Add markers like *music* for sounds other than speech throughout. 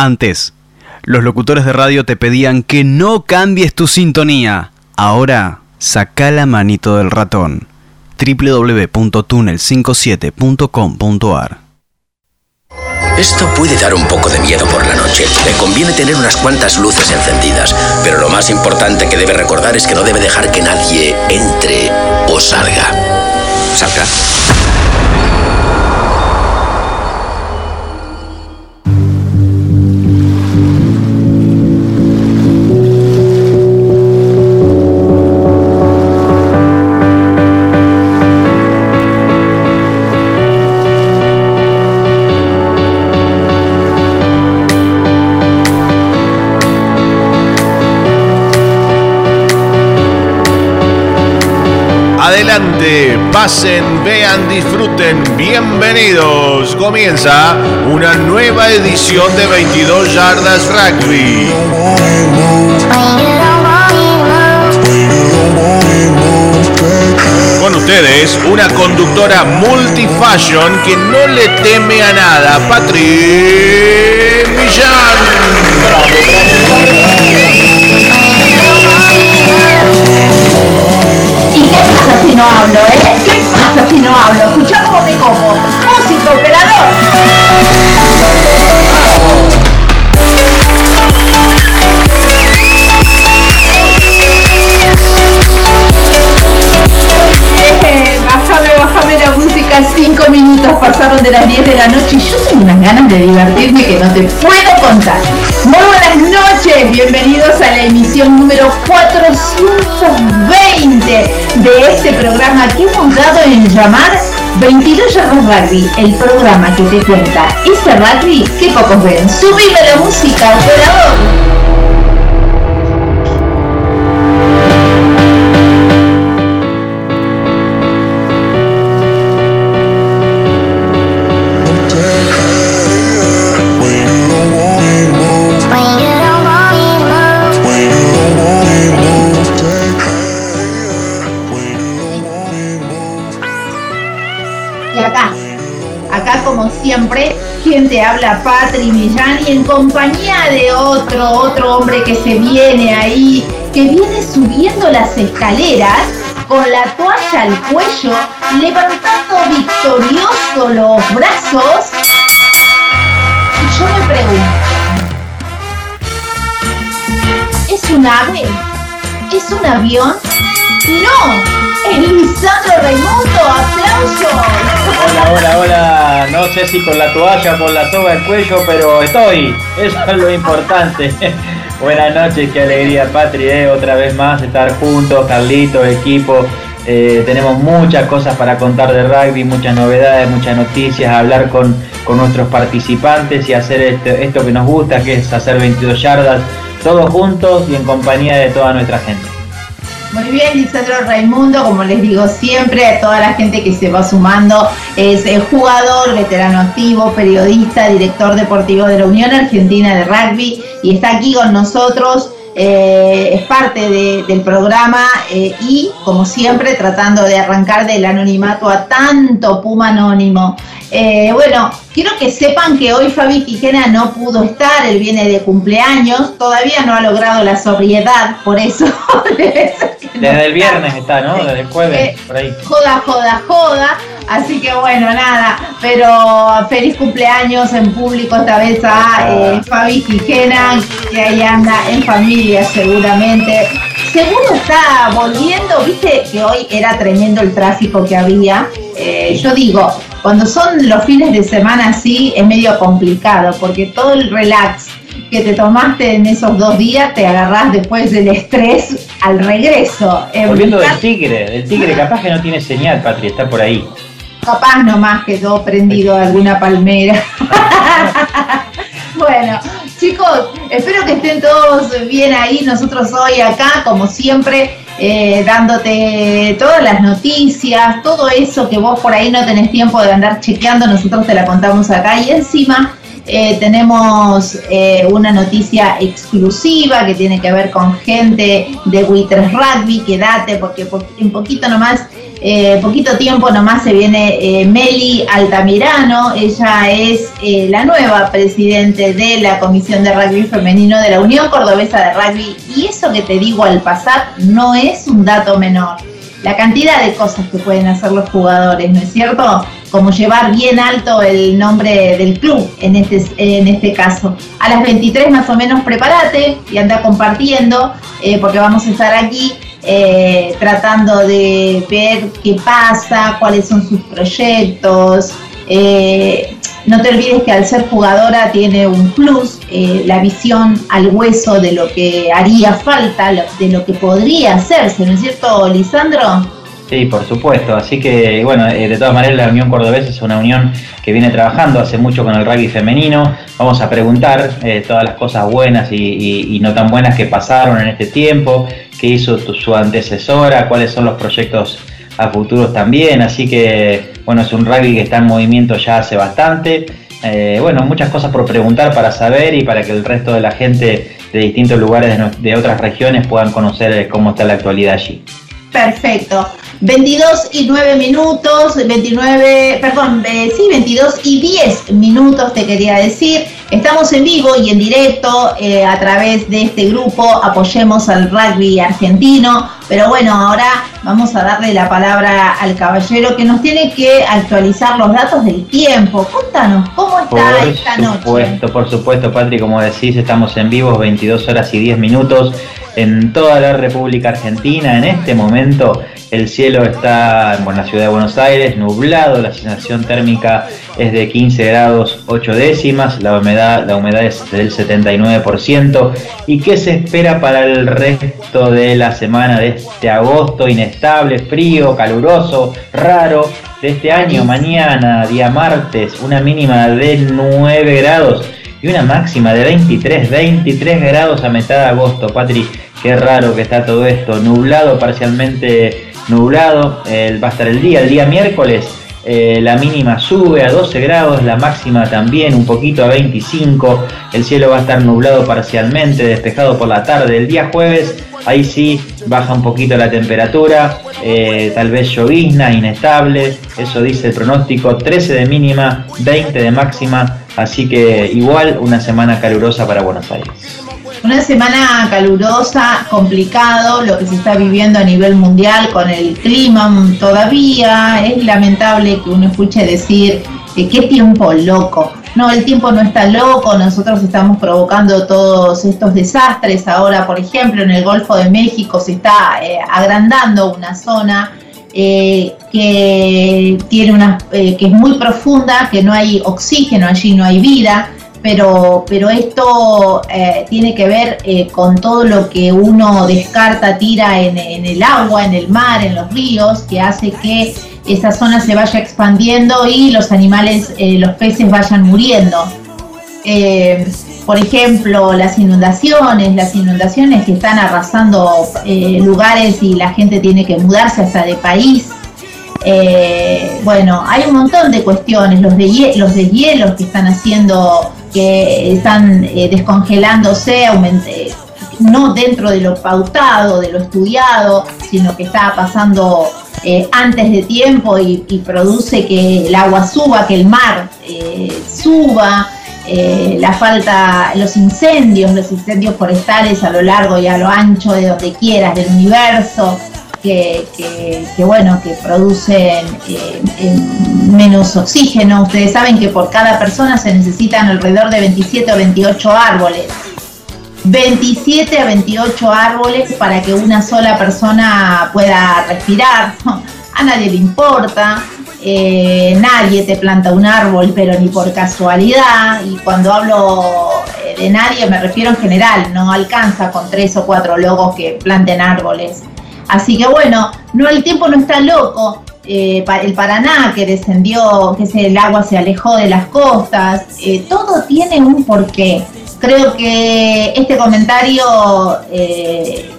Antes, los locutores de radio te pedían que no cambies tu sintonía. Ahora, saca la manito del ratón. www.tunnel57.com.ar Esto puede dar un poco de miedo por la noche. Le conviene tener unas cuantas luces encendidas. Pero lo más importante que debe recordar es que no debe dejar que nadie entre o salga. ¿Salga? Pasen, vean, disfruten, bienvenidos. Comienza una nueva edición de 22 Yardas Rugby. Con ustedes, una conductora multifashion que no le teme a nada, Patri Millán. ¿Y qué pasa si no hablo, eh? Hablo? Escuchá cómo me como. Música, operador. Bájame, la música, cinco minutos pasaron de las 10 de la noche y yo tengo unas ganas de divertirme que no te puedo contar. Buenas noches, bienvenidos a la emisión número 420 de este programa que hemos dado en llamar 22 Yardas Rugby, el programa que te cuenta ese rugby que pocos ven. Subime la música, operador. Habla Patri Millán y en compañía de otro, otro hombre que se viene ahí, que viene subiendo las escaleras con la toalla al cuello, levantando victorioso los brazos. Y yo me pregunto, ¿es un ave? ¿Es un avión? ¡No! ¡Es Lisandro Raimundo! Hola, hola, hola. No sé si con la toalla, con la soga al cuello, pero estoy. Eso es lo importante. *laughs* Buenas noches, qué alegría, Patri, eh, otra vez más estar juntos, Carlito, equipo. Eh, tenemos muchas cosas para contar de rugby, muchas novedades, muchas noticias, hablar con, con nuestros participantes y hacer este- esto que nos gusta, que es hacer 22 yardas, todos juntos y en compañía de toda nuestra gente. Muy bien, Lisandro Raimundo, como les digo siempre, a toda la gente que se va sumando, es eh, jugador, veterano activo, periodista, director deportivo de la Unión Argentina de Rugby y está aquí con nosotros, eh, es parte de- del programa eh, y, como siempre, tratando de arrancar del anonimato a tanto Puma anónimo. Eh, bueno, quiero que sepan que hoy Fabi Quijena no pudo estar, él viene de cumpleaños, todavía no ha logrado la sobriedad, por eso *laughs* no Desde el viernes está, ¿no? Desde el jueves, Eh, por ahí. Joda, joda, joda. Así que bueno, nada. Pero feliz cumpleaños en público esta vez a eh, Fabi Quijena, que ahí anda en familia seguramente. Seguro está volviendo, viste que hoy era tremendo el tráfico que había. Eh, yo digo, cuando son los fines de semana así es medio complicado, porque todo el relax que te tomaste en esos dos días te agarrás después del estrés al regreso. En Volviendo del tigre, del tigre capaz que no tiene señal, Patri, está por ahí. Capaz nomás quedó prendido alguna palmera. *laughs* *laughs* bueno, chicos, espero que estén todos bien ahí. Nosotros hoy acá, como siempre, eh, dándote todas las noticias, todo eso que vos por ahí no tenés tiempo de andar chequeando, nosotros te la contamos acá y encima. Eh, tenemos eh, una noticia exclusiva que tiene que ver con gente de Witters Rugby, quédate porque en poquito nomás, eh, poquito tiempo nomás se viene Meli Altamirano, ella es la nueva presidente de la Comisión de Rugby Femenino de la Unión Cordobesa de Rugby. Y eso que te digo al pasar no es un dato menor. La cantidad de cosas que pueden hacer los jugadores, ¿no es cierto? Como llevar bien alto el nombre del club en este, en este caso. A las 23 más o menos prepárate y anda compartiendo, eh, porque vamos a estar aquí eh, tratando de ver qué pasa, cuáles son sus proyectos. Eh, no te olvides que al ser jugadora tiene un plus, la visión al hueso de lo que haría falta, de lo que podría hacerse, ¿no es cierto, Lisandro? Sí, por supuesto. Así que, bueno, eh, de todas maneras la Unión Cordobesa es una unión que viene trabajando hace mucho con el rugby femenino. Vamos a preguntar eh, todas las cosas buenas y, no tan buenas que pasaron en este tiempo, qué hizo su antecesora, cuáles son los proyectos a futuros también. Así que, bueno, es un rugby que está en movimiento ya hace bastante. Eh, bueno, muchas cosas por preguntar para saber y para que el resto de la gente de distintos lugares de, otras regiones puedan conocer cómo está la actualidad allí. Perfecto. 22 y 9 minutos, 29, perdón, eh, sí, 22 y 10 minutos te quería decir. Estamos en vivo y en directo eh, a través de este grupo, apoyemos al rugby argentino. Pero bueno, ahora vamos a darle la palabra al caballero que nos tiene que actualizar los datos del tiempo. Contanos, ¿cómo está esta noche? Por supuesto, por supuesto, Patri, como decís, estamos en vivo 22 horas y 10 minutos en toda la República Argentina. En este momento el cielo está en la ciudad de Buenos Aires nublado, la sensación térmica es de 15 grados 8 décimas, la humedad, la humedad es del 79%. ¿Y qué se espera para el resto de la semana de este agosto inestable, frío, caluroso, raro? De este año, mañana, día martes, una mínima de 9 grados y una máxima de 23, 23 grados a mitad de agosto, Patri. Qué raro que está todo esto, nublado, parcialmente nublado, va a estar el día, el día miércoles eh, la mínima sube a 12 grados, la máxima también un poquito a 25, el cielo va a estar nublado parcialmente, despejado por la tarde. El día jueves, ahí sí baja un poquito la temperatura, eh, tal vez llovizna, inestable, eso dice el pronóstico, 13 de mínima, 20 de máxima, así que igual una semana calurosa para Buenos Aires. Una semana calurosa, complicado, lo que se está viviendo a nivel mundial con el clima todavía. Es lamentable que uno escuche decir que qué tiempo loco. No, el tiempo no está loco, nosotros estamos provocando todos estos desastres. Ahora, por ejemplo, en el Golfo de México se está eh, agrandando una zona eh, que tiene una eh, que es muy profunda, que no hay oxígeno allí, no hay vida pero, pero esto eh, tiene que ver eh, con todo lo que uno descarta, tira en, el agua, en el mar, en los ríos, que hace que esa zona se vaya expandiendo y los animales, eh, los peces vayan muriendo. por ejemplo, las inundaciones, las inundaciones que están arrasando lugares y la gente tiene que mudarse hasta de país. bueno, hay un montón de cuestiones, los de, los hielos que están haciendo que están eh, descongelándose, no dentro de lo pautado, de lo estudiado, sino que está pasando eh, antes de tiempo y, produce que el agua suba, que el mar eh, suba, la falta, los incendios, los incendios forestales a lo largo y a lo ancho de donde quieras del universo, que, bueno, que producen eh, menos oxígeno. Ustedes saben que por cada persona se necesitan alrededor de 27 o 28 árboles. 27 a 28 árboles para que una sola persona pueda respirar. *laughs* A nadie le importa, eh, nadie te planta un árbol, pero ni por casualidad. Y cuando hablo eh, de nadie me refiero en general, no alcanza con tres o cuatro logos que planten árboles. Así que bueno, no el tiempo no está loco. Eh, el Paraná que descendió, que el agua se alejó de las costas, eh, todo tiene un porqué. Creo que este comentario eh,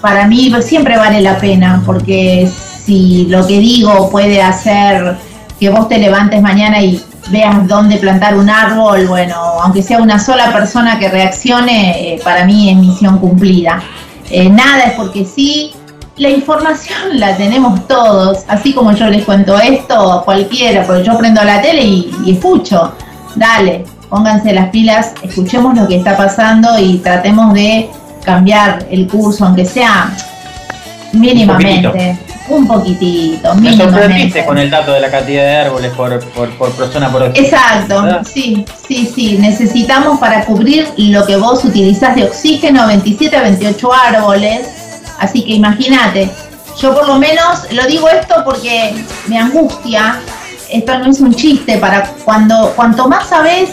para mí siempre vale la pena, porque si lo que digo puede hacer que vos te levantes mañana y veas dónde plantar un árbol, bueno, aunque sea una sola persona que reaccione, para mí es misión cumplida. Nada es porque sí, la información la tenemos todos, así como yo les cuento esto, cualquiera, porque yo prendo la tele y, y escucho, dale, pónganse las pilas, escuchemos lo que está pasando y tratemos de cambiar el curso, aunque sea mínimamente. Un poquitito, Me mínimamente. sorprendiste con el dato de la cantidad de árboles por, por, por persona por oxígeno. Exacto, ¿verdad? sí, sí, sí. Necesitamos para cubrir lo que vos utilizás de oxígeno 27 a 28 árboles. Así que imagínate, yo por lo menos lo digo esto porque me angustia. Esto no es un chiste, para cuando cuanto más sabes,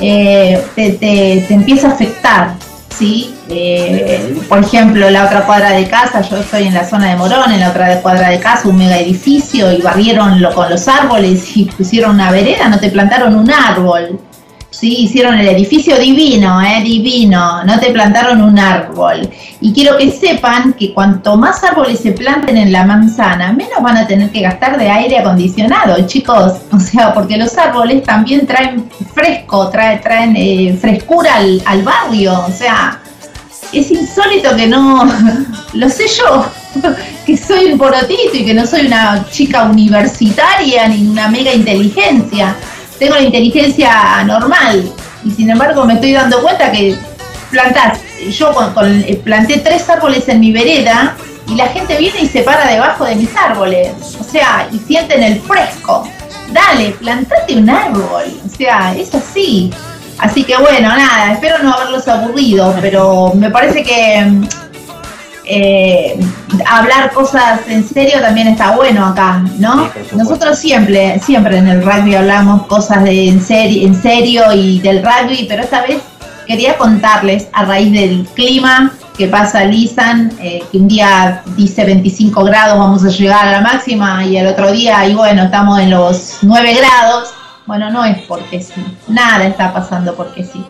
eh, te, te- te empieza a afectar. ¿sí? Eh, por ejemplo, la otra cuadra de casa, yo estoy en la zona de Morón, en la otra cuadra de casa, un mega edificio, y barrieron lo, con los árboles y pusieron una vereda, no te plantaron un árbol. Sí, hicieron el edificio divino, eh, divino, no te plantaron un árbol. Y quiero que sepan que cuanto más árboles se planten en la manzana, menos van a tener que gastar de aire acondicionado, chicos. *laughs* O sea, porque los árboles también traen fresco, trae- traen eh, frescura al, al barrio. O sea, es insólito que no, *laughs* lo sé yo, *laughs* que soy un porotito y que no soy una chica universitaria ni una mega inteligencia. Tengo la inteligencia normal y sin embargo me estoy dando cuenta que plantás, yo eh, planté tres árboles en mi vereda y la gente viene y se para debajo de mis árboles, o sea, y sienten el fresco. Dale, plantate un árbol, o sea, es así. Así que bueno, nada, espero no haberlos aburrido, pero me parece que eh, hablar cosas en serio también está bueno acá, ¿no? Sí. Nosotros siempre, siempre en el rugby hablamos cosas de en serio, en serio y del rugby, pero esta vez quería contarles a raíz del clima que pasa Lisan, eh, que un día dice 25 grados, vamos a llegar a la máxima, y el otro día, y bueno, estamos en los 9 grados. Bueno, no es porque sí, nada está pasando porque sí.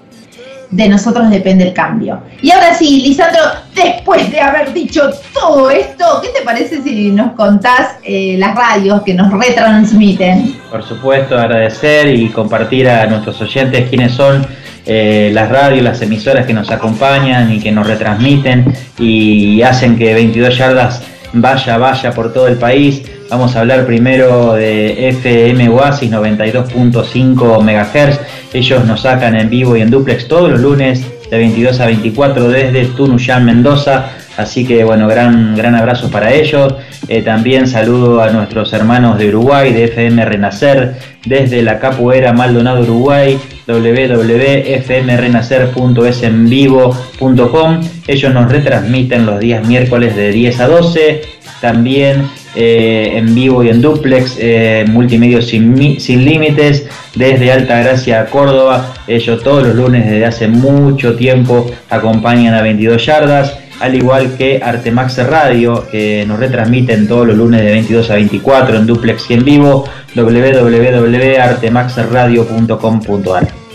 De nosotros depende el cambio. Y ahora sí, Lisandro, después de haber dicho todo esto, ¿qué te parece si nos contás eh, las radios que nos retransmiten? Por supuesto, agradecer y compartir a nuestros oyentes quiénes son eh, las radios, las emisoras que nos acompañan y que nos retransmiten y hacen que 22 yardas vaya, vaya por todo el país. Vamos a hablar primero de FM Oasis 92.5 MHz. Ellos nos sacan en vivo y en duplex todos los lunes de 22 a 24 desde Tunuyán, Mendoza. Así que bueno, gran, gran abrazo para ellos. Eh, también saludo a nuestros hermanos de Uruguay, de FM Renacer, desde la Capoeira Maldonado Uruguay, www.fmrenacer.esenvivo.com. Ellos nos retransmiten los días miércoles de 10 a 12. También eh, en vivo y en duplex, eh, multimedios sin, sin límites, desde Alta Gracia, Córdoba. Ellos todos los lunes desde hace mucho tiempo acompañan a 22 yardas, al igual que Artemax Radio, que nos retransmiten todos los lunes de 22 a 24 en duplex y en vivo, www.artemaxradio.com.ar.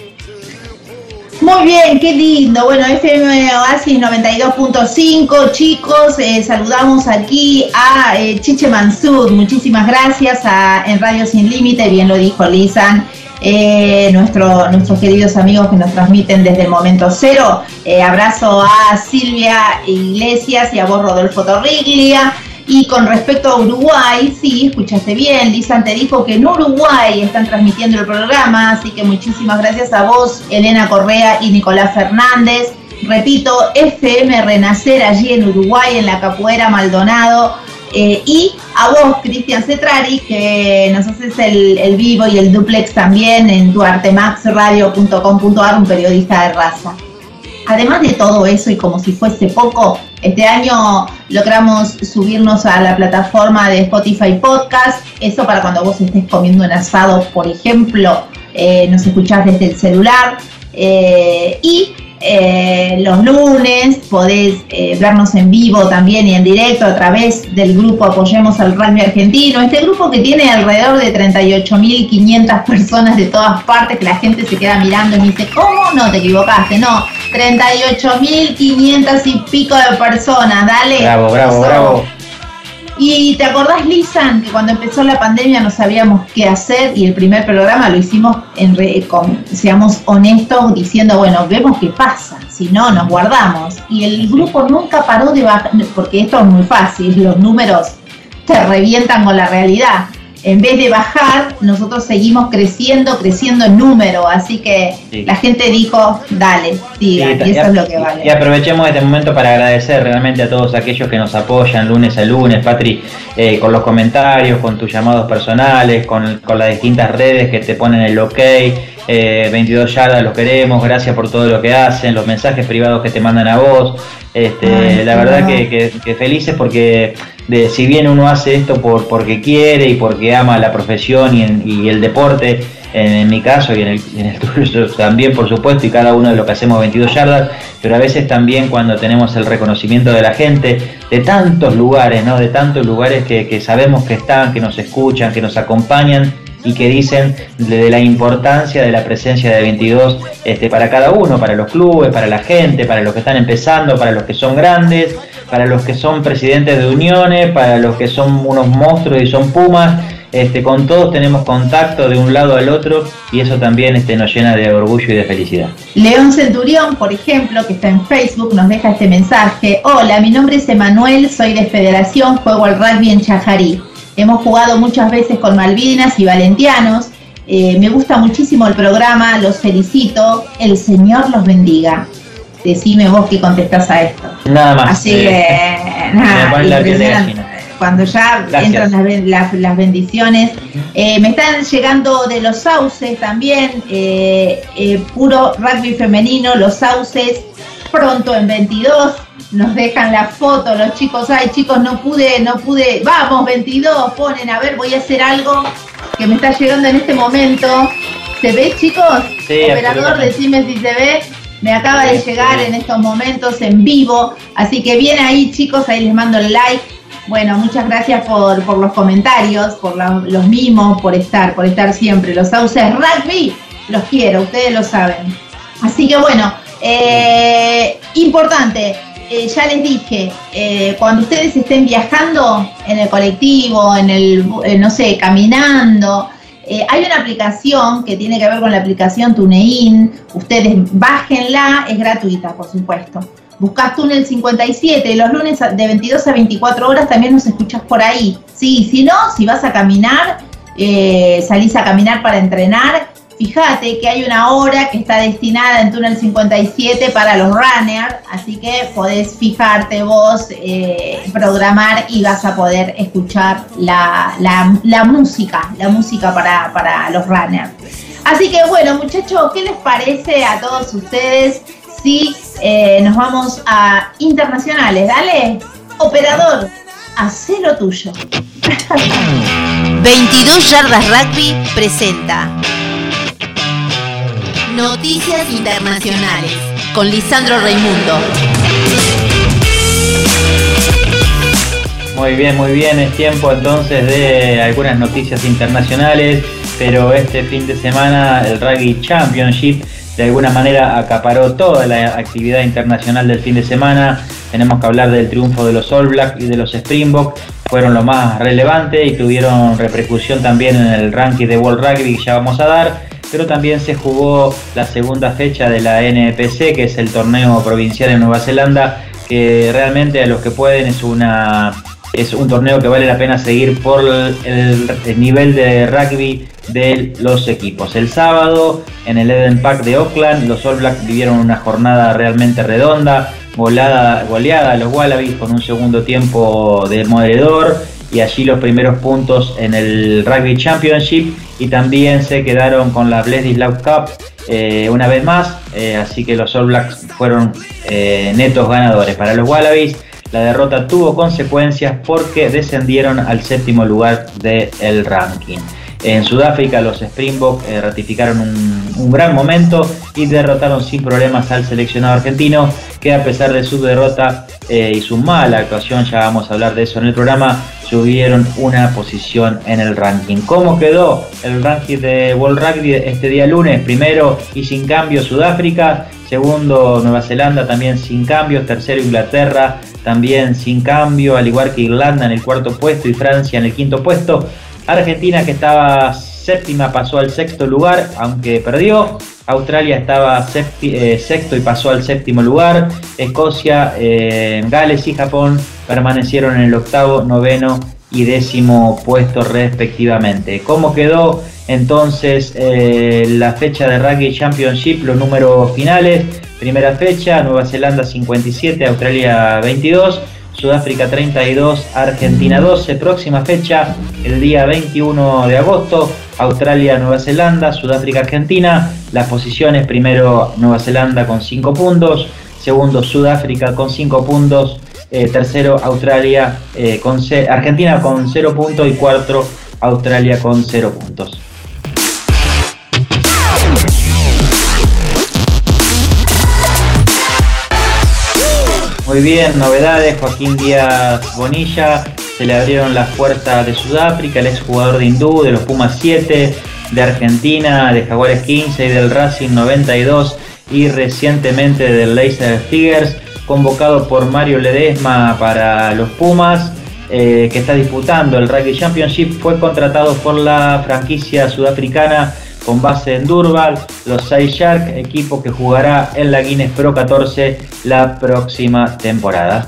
Muy bien, qué lindo. Bueno, FM Oasis 92.5, chicos, eh, saludamos aquí a eh, Chiche Mansur. Muchísimas gracias a, en Radio Sin Límite, bien lo dijo Lisan. eh, nuestro, nuestros queridos amigos que nos transmiten desde el momento cero. Eh, abrazo a Silvia Iglesias y a vos, Rodolfo Torriglia. Y con respecto a Uruguay, sí, escuchaste bien, Lisan te dijo que en Uruguay están transmitiendo el programa, así que muchísimas gracias a vos, Elena Correa y Nicolás Fernández. Repito, FM Renacer allí en Uruguay, en la Capuera Maldonado. Eh, y a vos, Cristian Cetrari, que nos haces el, el vivo y el duplex también en tuartemaxradio.com.ar, un periodista de raza. Además de todo eso y como si fuese poco, este año logramos subirnos a la plataforma de Spotify Podcast. Eso para cuando vos estés comiendo un asado, por ejemplo, eh, nos escuchás desde el celular. Eh, y eh, los lunes podés eh, vernos en vivo también y en directo a través del grupo Apoyemos al Rugby Argentino. Este grupo que tiene alrededor de 38.500 personas de todas partes, que la gente se queda mirando y dice, ¿cómo? No, te equivocaste, no. 38.500 y pico de personas, dale. Bravo, bravo, bravo. Y te acordás, Lisan, que cuando empezó la pandemia no sabíamos qué hacer y el primer programa lo hicimos, en con, seamos honestos, diciendo, bueno, vemos qué pasa, si no, nos guardamos. Y el grupo nunca paró de bajar, porque esto es muy fácil, los números te revientan con la realidad en vez de bajar, nosotros seguimos creciendo, creciendo en número. Así que la gente dijo, dale, siga, y eso es lo que vale. Y aprovechemos este momento para agradecer realmente a todos aquellos que nos apoyan lunes a lunes, Patri, eh, con los comentarios, con tus llamados personales, con, con las distintas redes que te ponen el ok. 22 eh, yardas, los queremos, gracias por todo lo que hacen, los mensajes privados que te mandan a vos. Este, la verdad que, felices porque de, si bien uno hace esto por, porque quiere y porque ama la profesión y, el deporte, en, mi caso y en el, en *laughs* tuyo también por supuesto y cada uno de lo que hacemos 22 yardas, pero a veces también cuando tenemos el reconocimiento de la gente de tantos lugares, ¿no? de tantos lugares que, que sabemos que están, que nos escuchan, que nos acompañan y que dicen de, la importancia de la presencia de 22 este, para cada uno, para los clubes, para la gente, para los que están empezando, para los que son grandes, para los que son presidentes de uniones, para los que son unos monstruos y son pumas. Este, con todos tenemos contacto de un lado al otro y eso también este, nos llena de orgullo y de felicidad. León Centurión, por ejemplo, que está en Facebook, nos deja este mensaje. Hola, mi nombre es Emanuel, soy de Federación, juego al rugby en Chajarí. Hemos jugado muchas veces con Malvinas y Valentianos. Eh, me gusta muchísimo el programa, los felicito. El Señor los bendiga. Decime vos qué contestás a esto. Nada más. Así que, *laughs* Cuando ya entran las, bendiciones. Eh, me están llegando de los sauces también, eh, puro rugby femenino, los sauces, pronto en 22 nos dejan la foto los chicos, ay chicos, no pude, no pude, vamos, 22, ponen, a ver, voy a hacer algo que me está llegando en este momento. ¿Se ve chicos? Sí, Operador, decime si se ve. Me acaba de llegar en estos momentos en vivo, así que bien ahí chicos, ahí les mando el like. Bueno, muchas gracias por, por los comentarios, por los mimos, por estar, por estar siempre. Los sauces rugby, los quiero, ustedes lo saben. Así que bueno, eh, importante, eh, ya les dije, eh, cuando ustedes estén viajando en el colectivo, en el, no sé, caminando, hay una aplicación que tiene que ver con la aplicación TuneIn, ustedes bájenla, es gratuita, por supuesto. Buscás Túnel 57, los lunes de 22 a 24 horas también nos escuchas por ahí. Sí, si no, si vas a caminar, salís a caminar para entrenar, Fíjate que hay una hora que está destinada en Túnel 57 para los runners, así que podés fijarte vos, eh, programar y vas a poder escuchar la, música, la música para, para los runners. Así que bueno, muchachos, ¿qué les parece a todos ustedes si eh, nos vamos a internacionales? Dale, operador, haz lo tuyo. *laughs* 22 Yardas Rugby presenta Noticias Internacionales con Lisandro Raimundo. Muy bien, muy bien, es tiempo entonces de algunas noticias internacionales, pero este fin de semana el Rugby Championship de alguna manera acaparó toda la actividad internacional del fin de semana. Tenemos que hablar del triunfo de los All Blacks y de los Springboks, fueron lo más relevante y tuvieron repercusión también en el ranking de World Rugby que ya vamos a dar pero también se jugó la segunda fecha de la NPC, que es el torneo provincial en Nueva Zelanda, que realmente a los que pueden es una es un torneo que vale la pena seguir por el, nivel de rugby de los equipos. El sábado en el Eden Park de Auckland los All Blacks vivieron una jornada realmente redonda, goleada, goleada a los Wallabies con un segundo tiempo de moderador y allí los primeros puntos en el Rugby Championship y también se quedaron con la Bledisloe Cup eh, una vez más, eh, así que los All Blacks fueron eh, netos ganadores. Para los Wallabies la derrota tuvo consecuencias porque descendieron al séptimo lugar del ranking. En Sudáfrica los Springboks eh, ratificaron un, gran momento y derrotaron sin problemas al seleccionado argentino que a pesar de su derrota eh, y su mala actuación, ya vamos a hablar de eso en el programa, subieron una posición en el ranking. ¿Cómo quedó el ranking de World Rugby este día lunes? Primero y sin cambio Sudáfrica, segundo Nueva Zelanda también sin cambios, tercero Inglaterra también sin cambio, al igual que Irlanda en el cuarto puesto y Francia en el quinto puesto. Argentina que estaba séptima pasó al sexto lugar, aunque perdió. Australia estaba eh, sexto y pasó al séptimo lugar. Escocia, eh, Gales y Japón permanecieron en el octavo, noveno y décimo puesto respectivamente. ¿Cómo quedó entonces eh, la fecha de Rugby Championship, los números finales? Primera fecha, Nueva Zelanda 57, Australia 22. Sudáfrica 32, Argentina 12. Próxima fecha, el día 21 de agosto, Australia, Nueva Zelanda, Sudáfrica, Argentina. Las posiciones, primero Nueva Zelanda con 5 puntos, segundo Sudáfrica con 5 puntos, eh, tercero Australia, eh, con Argentina con 0 puntos y cuarto Australia con 0 puntos. Muy bien, novedades, Joaquín Díaz Bonilla, se le abrieron las puertas de Sudáfrica, el exjugador de Hindú, de los Pumas 7, de Argentina, de Jaguares 15 y del Racing 92 y recientemente del Leicester Tigers, convocado por Mario Ledesma para los Pumas, eh, que está disputando el Rugby Championship, fue contratado por la franquicia sudafricana con base en Durval, los Sai Shark, equipo que jugará en la Guinness Pro 14 la próxima temporada.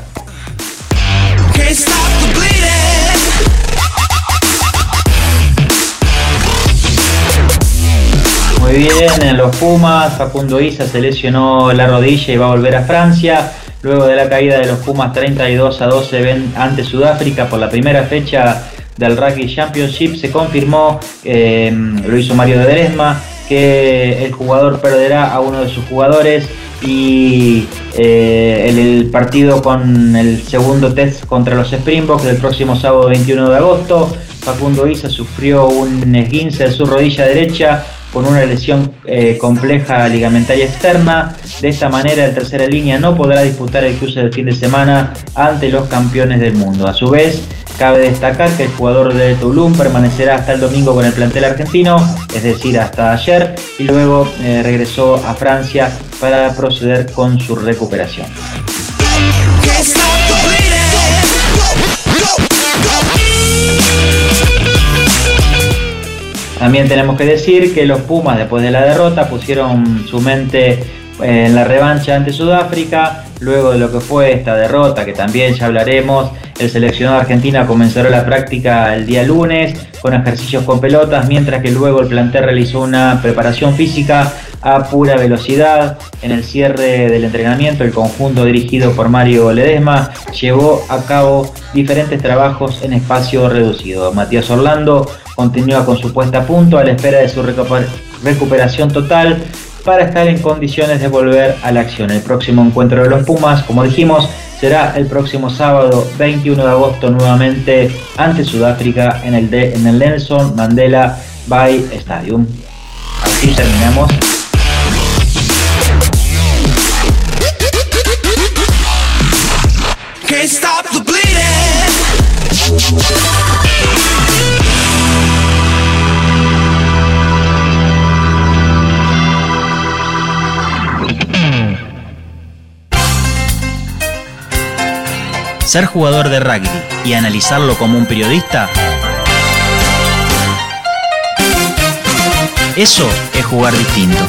Muy bien, en los Pumas, Facundo Isa se lesionó la rodilla y va a volver a Francia. Luego de la caída de los Pumas 32 a 12 ante Sudáfrica por la primera fecha del Rugby Championship se confirmó, em, lo hizo Mario de Deresma, que el jugador perderá a uno de sus jugadores y eh, el, partido con el segundo test contra los Springboks del próximo sábado 21 de agosto. Facundo Isa sufrió un esguince de su rodilla derecha con una lesión eh, compleja ligamentaria externa. De esta manera, el tercera línea no podrá disputar el cruce del fin de semana ante los campeones del mundo. A su vez, cabe destacar que el jugador de Toulon permanecerá hasta el domingo con el plantel argentino, es decir, hasta ayer, y luego eh, regresó a Francia para proceder con su recuperación. También tenemos que decir que los Pumas después de la derrota pusieron su mente en la revancha ante Sudáfrica, luego de lo que fue esta derrota, que también ya hablaremos, el seleccionado argentino comenzará la práctica el día lunes con ejercicios con pelotas, mientras que luego el plantel realizó una preparación física a pura velocidad. En el cierre del entrenamiento, el conjunto dirigido por Mario Ledesma llevó a cabo diferentes trabajos en espacio reducido. Matías Orlando continúa con su puesta a punto a la espera de su recuperación total para estar en condiciones de volver a la acción. El próximo encuentro de los Pumas, como dijimos, será el próximo sábado 21 de agosto nuevamente ante Sudáfrica en el, Nelson Mandela Bay Stadium. Así terminamos. Ser jugador de rugby y analizarlo como un periodista, eso es jugar distinto.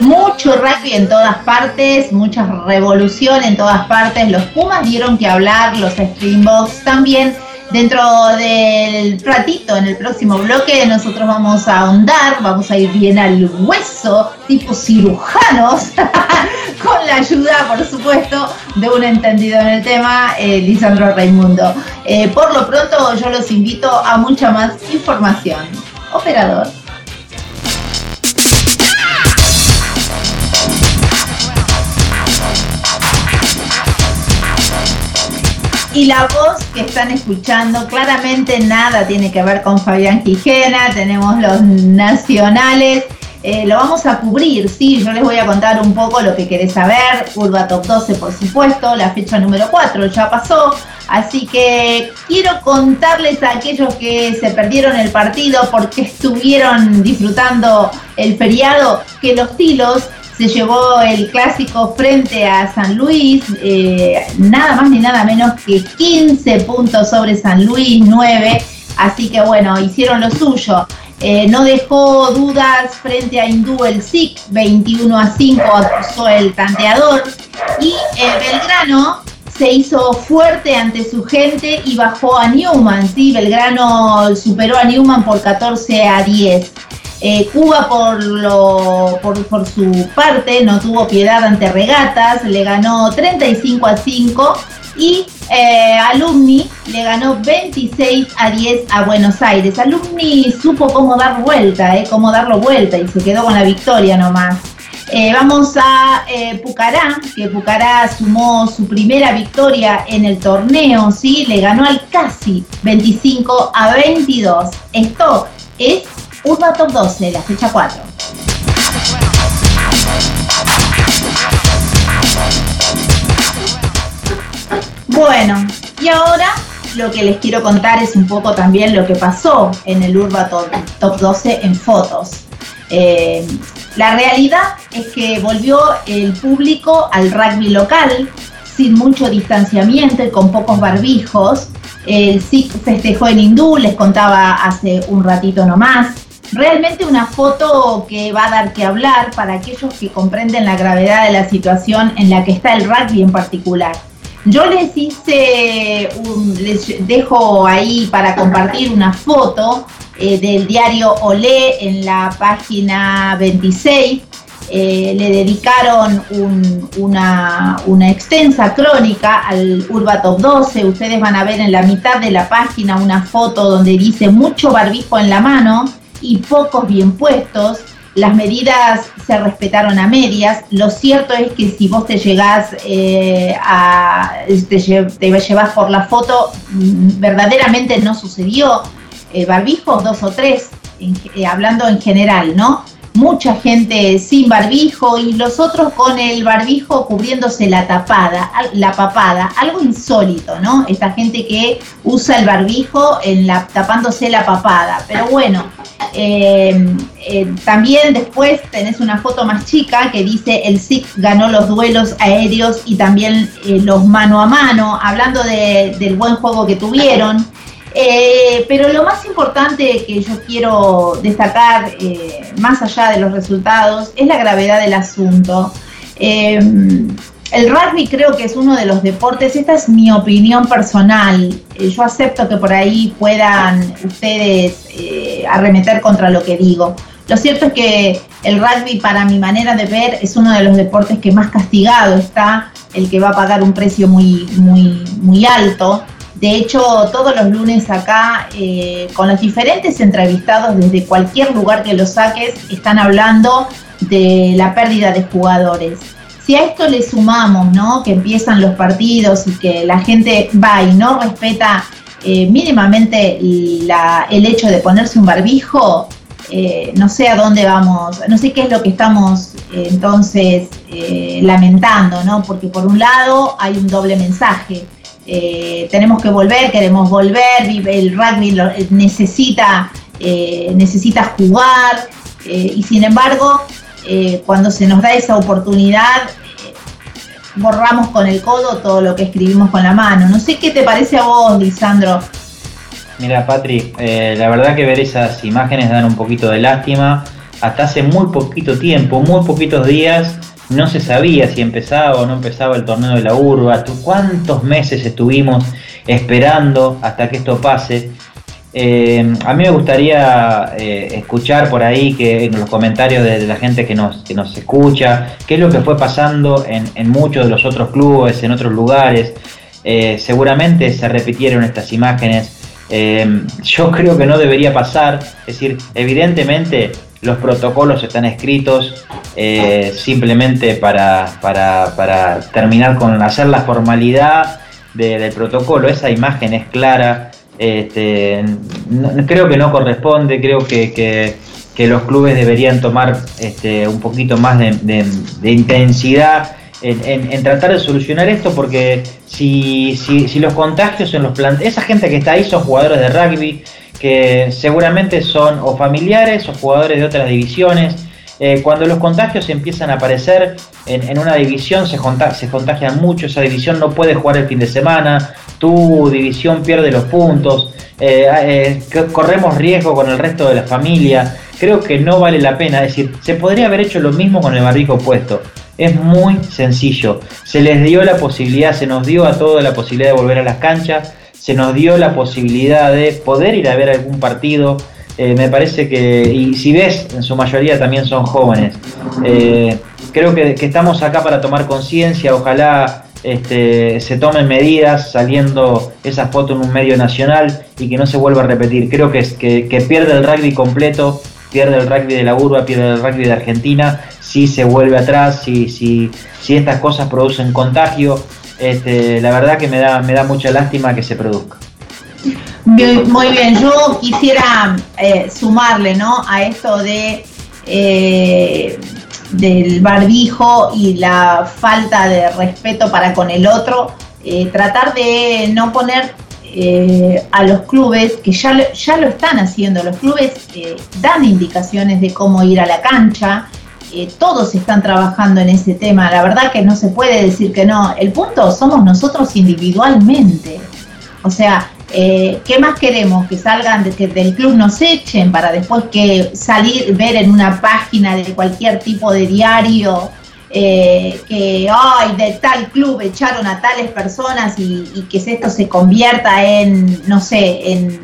Mucho rugby en todas partes, mucha revolución en todas partes. Los Pumas dieron que hablar, los Springboks también Dentro del ratito, en el próximo bloque, nosotros vamos a ahondar, vamos a ir bien al hueso, tipo cirujanos, *laughs* con la ayuda, por supuesto, de un entendido en el tema, eh, Lisandro Raimundo. Eh, por lo pronto, yo los invito a mucha más información. Operador. Y la voz que están escuchando claramente nada tiene que ver con Fabián Quijena, tenemos los nacionales. Eh, lo vamos a cubrir, sí, yo les voy a contar un poco lo que querés saber. Urba Top 12, por supuesto, la fecha número 4 ya pasó. Así que quiero contarles a aquellos que se perdieron el partido porque estuvieron disfrutando el feriado que los Tilos se llevó el clásico frente a San Luis, eh, nada más ni nada menos que 15 puntos sobre San Luis, 9. Así que bueno, hicieron lo suyo. Eh, no dejó dudas frente a Hindú el SIC, 21 a 5 acusó el tanteador. Y Belgrano se hizo fuerte ante su gente y bajó a Newman. ¿sí? Belgrano superó a Newman por 14 a 10. Eh, Cuba por, lo, por, su parte no tuvo piedad ante regatas, le ganó 35 a 5 y eh, Alumni le ganó 26 a 10 a Buenos Aires. Alumni supo cómo dar vuelta, eh, cómo darlo vuelta y se quedó con la victoria nomás. vamos a Pucará, que Pucará sumó su primera victoria en el torneo, ¿sí? le ganó al casi 25 a 22. Esto es Urba Top 12, la fecha 4. Bueno, y ahora lo que les quiero contar es un poco también lo que pasó en el Urba Top, 12 en fotos. Eh, la realidad es que volvió el público al rugby local sin mucho distanciamiento y con pocos barbijos. El SIC festejó en hindú, les contaba hace un ratito nomás realmente una foto que va a dar que hablar para aquellos que comprenden la gravedad de la situación en la que está el rugby en particular. Yo les hice, les dejo ahí para compartir una foto eh, del diario Olé en la página 26. Eh, le dedicaron una, una, extensa crónica al Urba Top 12. Ustedes van a ver en la mitad de la página una foto donde dice mucho barbijo en la mano y pocos bien puestos. Las medidas se respetaron a medias. Lo cierto es que si vos te llegás eh, a. Te, llevas por la foto, mm, verdaderamente no sucedió. Eh, barbijos, dos o tres, eh, hablando en general, ¿no? Mucha gente sin barbijo y los otros con el barbijo cubriéndose la tapada, la papada, algo insólito, ¿no? Esta gente que usa el barbijo en la, tapándose la papada. Pero bueno, eh, eh, también después tenés una foto más chica que dice el SIC ganó los duelos aéreos y también eh, los mano a mano, hablando del buen juego que tuvieron. Eh, pero lo más importante que yo quiero destacar, eh, más allá de los resultados, es la gravedad del asunto. Eh, el rugby creo que es uno de los deportes, esta es mi opinión personal, yo acepto que por ahí puedan ustedes arremeter contra lo que digo. Lo cierto es que el rugby, para mi manera de ver, es uno de los deportes que más castigado está, el que va a pagar un precio muy, muy, muy alto. De hecho, todos los lunes acá, eh, con los diferentes entrevistados desde cualquier lugar que los saques, están hablando de la pérdida de jugadores. Si a esto le sumamos, ¿no? Que empiezan los partidos y que la gente va y no respeta eh, mínimamente el hecho de ponerse un barbijo, eh, no sé a dónde vamos, no sé qué es lo que estamos entonces lamentando, ¿no? Porque por un lado hay un doble mensaje eh, tenemos que volver, queremos volver, el rugby necesita, eh, necesita jugar eh, y sin embargo cuando se nos da esa oportunidad borramos con el codo todo lo que escribimos con la mano. No sé qué te parece a vos, Lisandro. Mira, Patri, la verdad que ver esas imágenes dan un poquito de lástima. Hasta hace muy poquito tiempo, muy poquitos días, no se sabía si empezaba o no empezaba el torneo de la urba, cuántos meses estuvimos esperando hasta que esto pase. Eh, a mí me gustaría eh, escuchar por ahí que en los comentarios de, la gente que nos, que nos escucha, qué es lo que fue pasando en, muchos de los otros clubes, en otros lugares. Eh, seguramente se repitieron estas imágenes. yo creo que no debería pasar, es decir, evidentemente los protocolos están escritos eh, simplemente para, para, terminar con hacer la formalidad de- del protocolo. Esa imagen es clara. Este, no- creo que no corresponde, creo que, que- los clubes deberían tomar este, un poquito más de, intensidad en, en- en tratar de solucionar esto, porque si, si, si los contagios en los plan esa gente que está ahí son jugadores de rugby, que seguramente son o familiares o jugadores de otras divisiones. Eh, cuando los contagios empiezan a aparecer en, en una división, se, se contagian mucho, esa división no puede jugar el fin de semana, tu división pierde los puntos, eh, eh, corremos riesgo con el resto de la familia, creo que no vale la pena, es decir, se podría haber hecho lo mismo con el barbijo puesto. Es muy sencillo, se les dio la posibilidad, se nos dio a todos la posibilidad de volver a las canchas, se nos dio la posibilidad de poder ir a ver algún partido. Eh, me parece que, y si ves, en su mayoría también son jóvenes. Eh, creo que, estamos acá para tomar conciencia, ojalá este, se tomen medidas saliendo esa foto en un medio nacional y que no se vuelva a repetir. Creo que, que, que pierde el rugby completo, pierde el rugby de la urba, pierde el rugby de Argentina, si se vuelve atrás, si, si, si estas cosas producen contagio. Este, la verdad que me da, me da mucha lástima que se produzca. Muy bien, yo quisiera eh, sumarle ¿no? a esto de eh, del barbijo y la falta de respeto para con el otro, eh, tratar de no poner a los clubes, que ya lo, ya lo están haciendo, los clubes dan indicaciones de cómo ir a la cancha, eh, todos están trabajando en ese tema, la verdad que no se puede decir que no, el punto somos nosotros individualmente, o sea, eh, ¿qué más queremos? Que salgan, de, que del club nos echen para después que salir, ver en una página de cualquier tipo de diario eh, que, ay, de tal club echaron a tales personas y, y que esto se convierta en, no sé, en,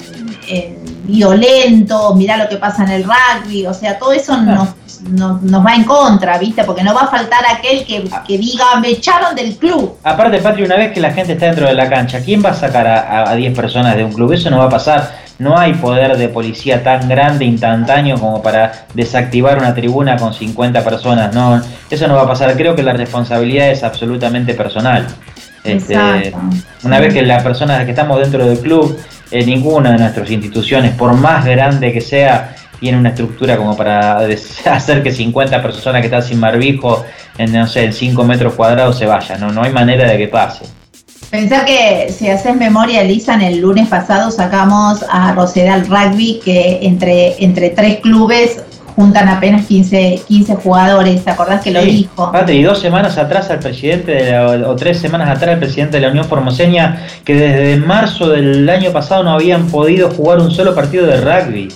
en violento, mirá lo que pasa en el rugby, o sea, todo eso nos, nos, nos va en contra, ¿viste? Porque no va a faltar aquel que, que diga, me echaron del club. Aparte, Patri, una vez que la gente está dentro de la cancha, ¿quién va a sacar a, a 10 personas de un club? Eso no va a pasar. No hay poder de policía tan grande, instantáneo, como para desactivar una tribuna con 50 personas. No, eso no va a pasar. Creo que la responsabilidad es absolutamente personal. Este, una vez que las personas que estamos dentro del club, eh, ninguna de nuestras instituciones, por más grande que sea, tiene una estructura como para *laughs* hacer que 50 personas que están sin barbijo, en, no sé, en 5 metros cuadrados se vayan. No, no hay manera de que pase. Pensar que si haces memoria, Lisa, en el lunes pasado sacamos a Rosedal Rugby, que entre, entre tres clubes juntan apenas 15, 15 jugadores. ¿Te acordás que lo dijo? Patri, dos semanas atrás al presidente, de la- o tres semanas atrás al presidente de la Unión Formoseña, que desde marzo del año pasado no habían podido jugar un solo partido de rugby.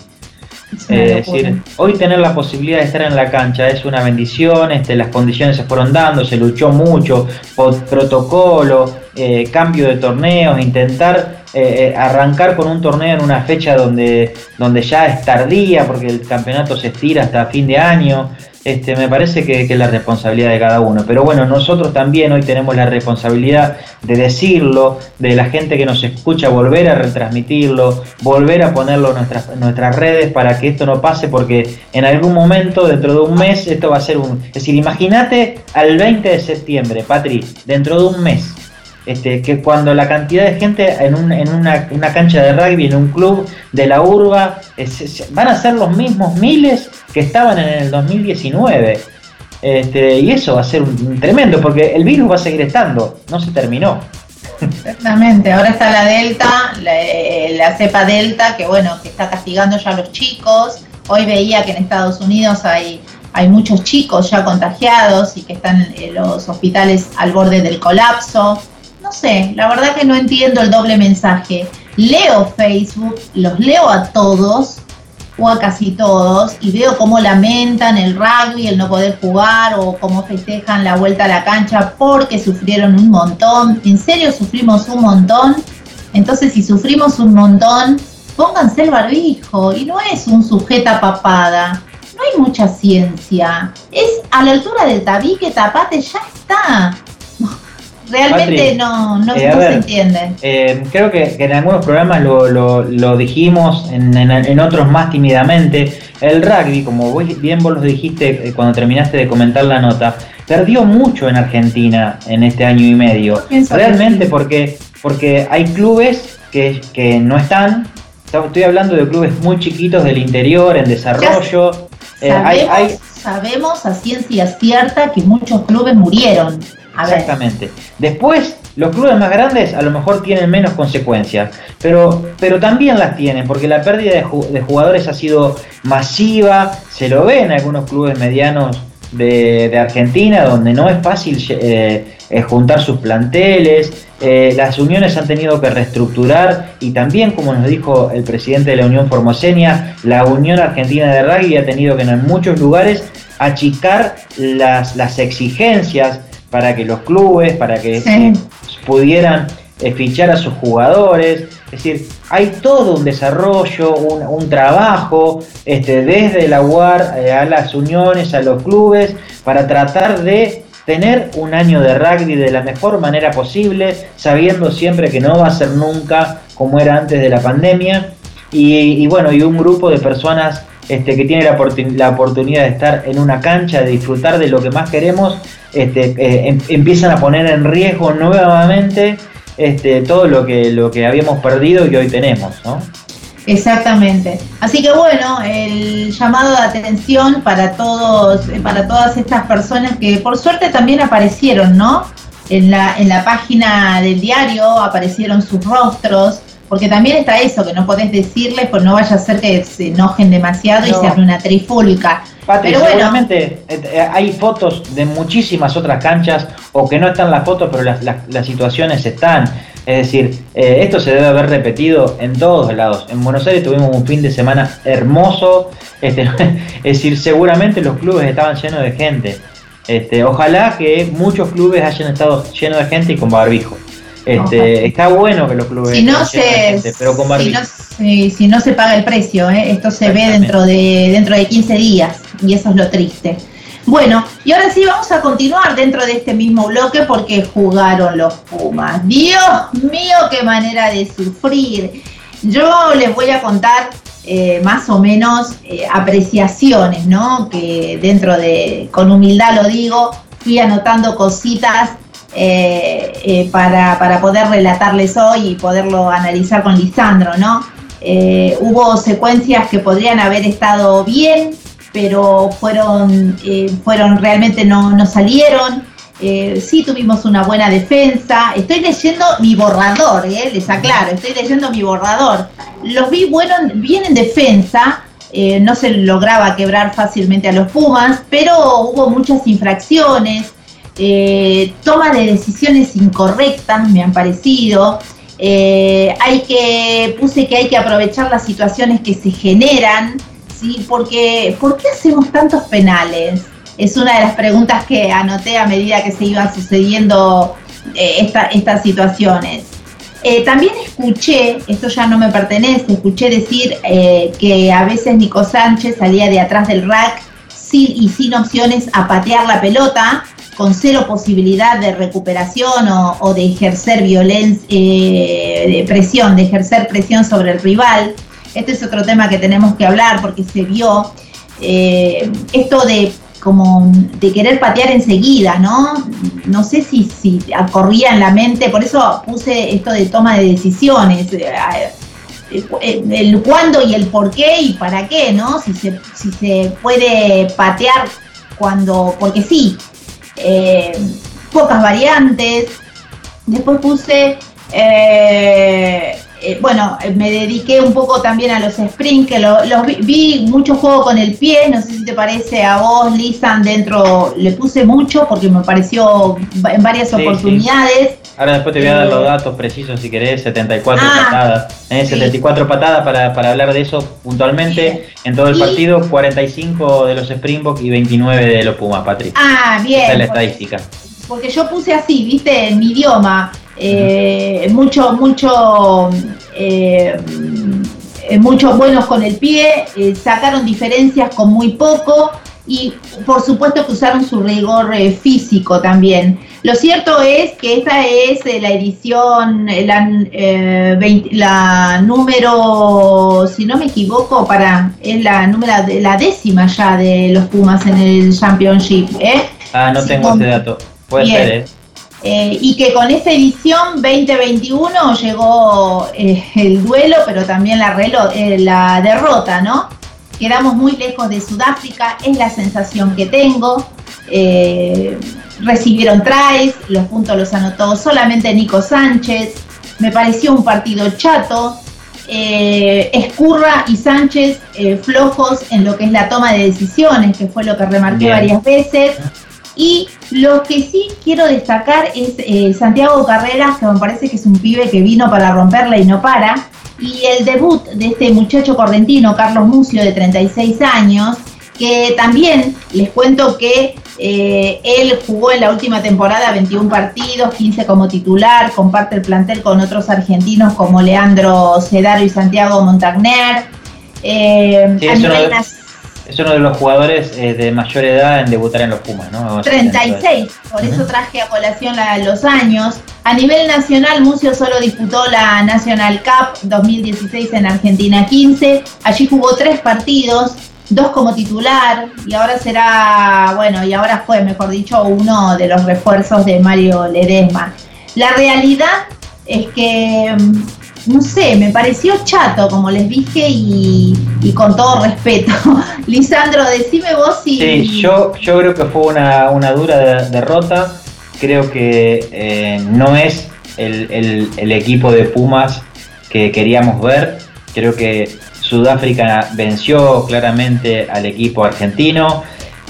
Eh, decir, hoy tener la posibilidad de estar en la cancha es una bendición, este, las condiciones se fueron dando, se luchó mucho, por protocolo, eh, cambio de torneos, intentar eh, eh, arrancar con un torneo en una fecha donde, donde ya es tardía, porque el campeonato se estira hasta fin de año. Este, me parece que, que es la responsabilidad de cada uno. Pero bueno, nosotros también hoy tenemos la responsabilidad de decirlo, de la gente que nos escucha, volver a retransmitirlo, volver a ponerlo en nuestras, nuestras redes para que esto no pase, porque en algún momento, dentro de un mes, esto va a ser un... Es decir, imagínate al 20 de septiembre, Patri, dentro de un mes. Este, que cuando la cantidad de gente en, un- en una, una cancha de rugby, en un club de la urba, van a ser los mismos miles que estaban en el 2019. Este, y eso va a ser un, tremendo, porque el virus va a seguir estando, no se terminó. Exactamente, ahora está la Delta, la, eh, la cepa Delta, que bueno, que está castigando ya a los chicos. Hoy veía que en Estados Unidos hay, hay muchos chicos ya contagiados y que están en los hospitales al borde del colapso. No sé, la verdad que no entiendo el doble mensaje. Leo Facebook, los leo a todos o a casi todos y veo cómo lamentan el rugby, el no poder jugar o cómo festejan la vuelta a la cancha porque sufrieron un montón. ¿En serio sufrimos un montón? Entonces si sufrimos un montón, pónganse el barbijo y no es un sujeta papada. No hay mucha ciencia. Es a la altura del tabique, tapate, ya está. Realmente no, no, eh, se entiende. Eh, creo que, que en algunos programas lo, lo- lo dijimos, en, en- en otros más tímidamente. El rugby, como vos- bien vos lo dijiste eh, cuando terminaste de comentar la nota, perdió mucho en Argentina en este año y medio. pienso Realmente sí. porque porque hay clubes que, que no están, estoy hablando de clubes muy chiquitos del interior, en desarrollo. Eh, sabemos, sabemos a ciencia cierta que muchos clubes murieron. Exactamente. Después, los clubes más grandes a lo mejor tienen menos consecuencias, pero, pero también las tienen, porque la pérdida de, jugadores ha sido masiva, se lo ve en algunos clubes medianos de, Argentina, donde no es fácil eh, eh, juntar sus planteles, eh, las uniones han tenido que reestructurar y también, como nos dijo el presidente de la Unión Formoseña, la Unión Argentina de Rugby ha tenido que en muchos lugares achicar las, las exigencias para que los clubes, para que pudieran eh, fichar a sus jugadores. Es decir, hay todo un desarrollo, un, trabajo este, desde la UAR eh, a las uniones, a los clubes, para tratar de tener un año de rugby de la mejor manera posible, sabiendo siempre que no va a ser nunca como era antes de la pandemia. Y, bueno, y un grupo de personas este, que tiene la, oportunidad de estar en una cancha, de disfrutar de lo que más queremos, este, eh, em, empiezan a poner en riesgo nuevamente este, todo lo que, lo que habíamos perdido y hoy tenemos. Exactamente. Así que bueno, el llamado de atención para todos, para todas estas personas que por suerte también aparecieron, ¿no? En la, en la página del diario aparecieron sus rostros, porque también está eso, que no podés decirles, pues no vaya a ser que se enojen demasiado y se haga una trifúlica. pero seguramente eh, eh, hay fotos de muchísimas otras canchas, o que no están las fotos, pero las, las situaciones están. Es decir, eh, esto se debe haber repetido en todos lados. En Buenos Aires tuvimos un fin de semana hermoso. Este, *laughs* es decir, seguramente los clubes estaban llenos de gente. Este, ojalá que muchos clubes hayan estado llenos de gente y con barbijo. Este, está bueno que los clubes si no se, gente, pero con barbijo. Si no, se paga el precio, ¿eh? esto se ve dentro de, dentro de 15 días y eso es lo triste. Bueno, y ahora sí vamos a continuar dentro de este mismo bloque porque jugaron los Pumas. Dios mío, qué manera de sufrir. Yo les voy a contar eh, más o menos eh, apreciaciones, ¿no? Que dentro de, con humildad lo digo, fui anotando cositas eh, para, para, poder relatarles hoy y poderlo analizar con Lisandro, ¿no? hubo secuencias que podrían haber estado bien, pero fueron, eh, fueron realmente no, no salieron. Eh, sí tuvimos una buena defensa. Estoy leyendo mi borrador, eh, les aclaro, estoy leyendo mi borrador. Los vi bueno, bien en defensa, eh, no se lograba quebrar fácilmente a los Pumas, pero hubo muchas infracciones, toma de decisiones incorrectas, me han parecido. hay que, puse que hay que aprovechar las situaciones que se generan. ¿sí? Porque, ¿por qué hacemos tantos penales? Es una de las preguntas que anoté a medida que se iban sucediendo eh, estas situaciones. Eh, también escuché, esto ya no me pertenece, escuché decir eh, que a veces Nico Sánchez salía de atrás del rack sin, y sin opciones a patear la pelota, con cero posibilidad de recuperación o, de ejercer violencia, de presión, de ejercer presión sobre el rival. Este es otro tema que tenemos que hablar porque se vio eh, esto de como de querer patear enseguida, ¿no? No sé si, si corría en la mente, por eso puse esto de toma de decisiones, eh, eh, el cuándo y el por qué y para qué, ¿no? Si se, si se puede patear cuando, porque sí, pocas variantes. Después puse eh, bueno, eh, me dediqué un poco también a los sprints, que los vi, mucho juego con el pie, no sé si te parece a vos, Lisan, dentro le puse mucho porque me pareció en varias oportunidades. Ahora después te voy a dar los eh, datos precisos si querés, 74 ah, patadas, 74 patadas para, para, hablar de eso puntualmente en todo el partido, 45 de los Springboks y 29 de los Pumas, Patrick. Ah, bien. Esa es la estadística. Porque yo puse así, viste, en mi idioma, eh, mucho, mucho, eh, muchos buenos con el pie, eh, sacaron diferencias con muy poco y por supuesto que usaron su rigor físico también. Lo cierto es que esta es la edición, la, la, número, si no me equivoco, para es la número, la décima ya de los Pumas en el Championship. Ah, no tengo ese dato. Puede ser, ¿eh? Eh, y que con esta edición 2021 llegó eh, el duelo, pero también la, eh, la derrota, ¿no? Quedamos muy lejos de Sudáfrica, es la sensación que tengo. recibieron tries, los puntos los anotó solamente Nico Sánchez. Me pareció un partido chato. Escurra y Sánchez flojos en lo que es la toma de decisiones, que fue lo que remarqué varias veces. Y lo que sí quiero destacar es eh, Santiago Carreras, que me parece que es un pibe que vino para romperla y no para. Y el debut de este muchacho correntino, Carlos Mucio, de 36 años, que también les cuento que eh, él jugó en la última temporada 21 partidos, 15 como titular, comparte el plantel con otros argentinos como Leandro Cedaro y Santiago Montagner. Eh, es uno de los jugadores eh, de mayor edad en debutar en los Pumas, ¿no? 36, por eso traje a colación los años. A nivel nacional, Mucio solo disputó la National Cup 2016 en Argentina 15. Allí jugó tres partidos, dos como titular, y ahora será, bueno, y ahora fue, mejor dicho, uno de los refuerzos de Mario Ledesma. La realidad es que mm, no sé, me pareció chato, como les dije, y, con todo respeto. *laughs* Lisandro, decime vos si... Sí, yo, yo creo que fue una, dura derrota. Creo que eh, no es el, equipo de Pumas que queríamos ver. Creo que Sudáfrica venció claramente al equipo argentino.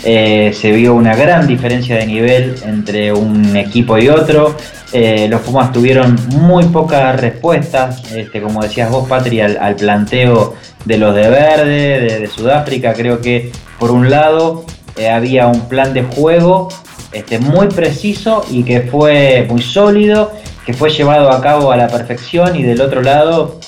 Eh, se vio una gran diferencia de nivel entre un equipo y otro. Eh, los Pumas tuvieron muy pocas respuestas, este, como decías vos, Patri, al, planteo de los de Verde, de, Sudáfrica. Creo que por un lado eh, había un plan de juego este, muy preciso y que fue muy sólido, que fue llevado a cabo a la perfección, y del otro lado,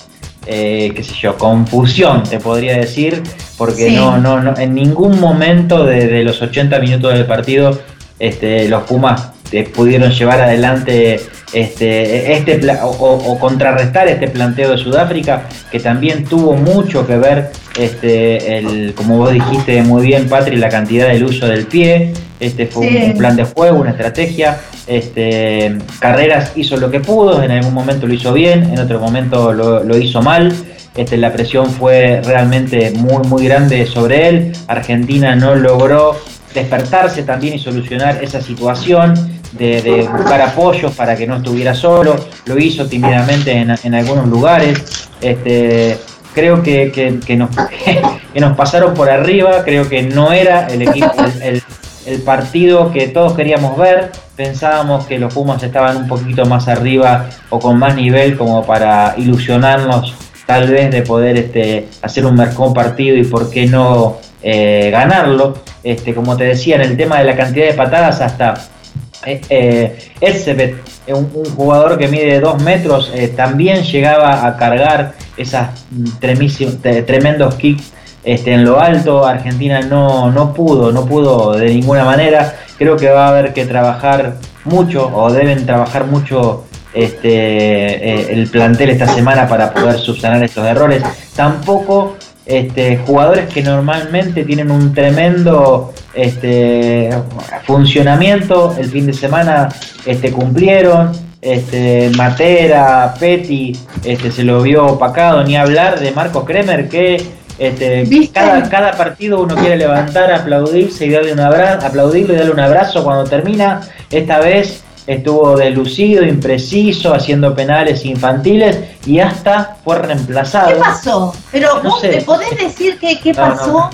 eh, qué sé yo, confusión, te podría decir, porque no, no, no, en ningún momento de, los 80 minutos del partido este, los Pumas pudieron llevar adelante este, este o, contrarrestar este planteo de Sudáfrica, que también tuvo mucho que ver, este, el, como vos dijiste muy bien, Patri, la cantidad del uso del pie. Este fue un plan de juego, una estrategia. Este, Carreras hizo lo que pudo, en algún momento lo hizo bien, en otro momento lo, lo hizo mal. Este, la presión fue realmente muy, muy grande sobre él. Argentina no logró despertarse también y solucionar esa situación de, buscar apoyos para que no estuviera solo, lo hizo tímidamente en, algunos lugares, este, creo que, que, nos, *laughs* que, nos, pasaron por arriba, creo que no era el equipo, el, partido que todos queríamos ver, pensábamos que los Pumas estaban un poquito más arriba o con más nivel como para ilusionarnos tal vez de poder este, hacer un mercón partido y por qué no eh, ganarlo. Este, como te decía, en el tema de la cantidad de patadas, hasta eh, eh, un, jugador que mide 2 metros, eh, también llegaba a cargar esas tremendos kicks este, en lo alto. Argentina no, no pudo, no pudo de ninguna manera. Creo que va a haber que trabajar mucho o deben trabajar mucho este, el plantel esta semana para poder subsanar estos errores. Tampoco este, jugadores que normalmente tienen un tremendo este, funcionamiento, el fin de semana este, cumplieron, este, Matera, Petty, este, se lo vio opacado, ni hablar de Marco Kremer que este, cada, cada partido uno quiere levantar, aplaudirse y darle un abrazo, aplaudirle y darle un abrazo cuando termina. Esta vez estuvo deslucido, impreciso, haciendo penales infantiles y hasta fue reemplazado. ¿Qué pasó? Pero vos me podés decir qué, pasó.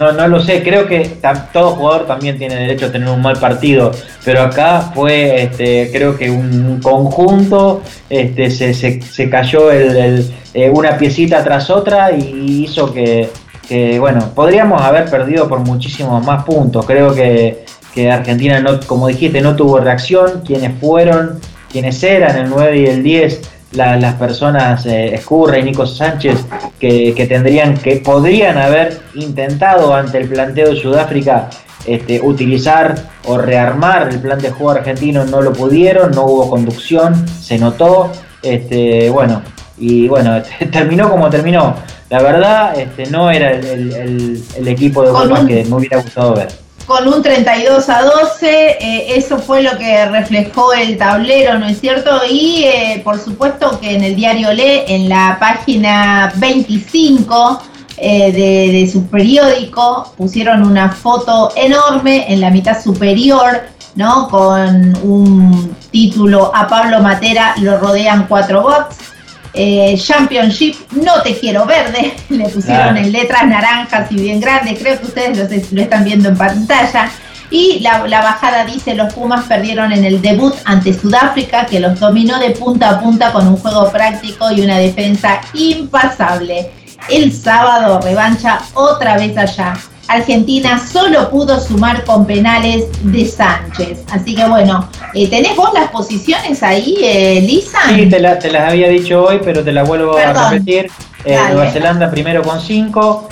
No, no, lo sé, creo que todo jugador también tiene derecho a tener un mal partido, pero acá fue, este, creo que un conjunto, este, se, se, cayó el, eh, una piecita tras otra y hizo que, que, bueno, podríamos haber perdido por muchísimos más puntos, creo que que Argentina, no, como dijiste, no tuvo reacción, quienes fueron, quienes eran el 9 y el 10, las personas eh, Escurra y Nico Sánchez, que, tendrían, que podrían haber intentado ante el planteo de Sudáfrica este, utilizar o rearmar el plan de juego argentino, no lo pudieron, no hubo conducción, se notó, este, bueno, y bueno, *laughs* terminó como terminó. La verdad, este, no era el, equipo de Pumas que me hubiera gustado ver con un 32 a 12, eh, eso fue lo que reflejó el tablero, ¿no es cierto? Y eh, por supuesto que en el diario Le, en la página 25 eh, de, de su periódico, pusieron una foto enorme en la mitad superior, ¿no? Con un título a Pablo Matera, lo rodean cuatro bots. Eh, Championship, no te quiero verde, *laughs* le pusieron en letras naranjas y bien grandes, creo que ustedes lo, lo están viendo en pantalla. Y la, la bajada dice, los Pumas perdieron en el debut ante Sudáfrica, que los dominó de punta a punta con un juego práctico y una defensa impasable. El sábado, revancha otra vez allá. Argentina solo pudo sumar con penales de Sánchez. Así que bueno, eh, ¿tenés vos las posiciones ahí, eh, Lisa? Sí, te, la- te las había dicho hoy, pero te las vuelvo a repetir. Eh. Nueva Zelanda primero con 5,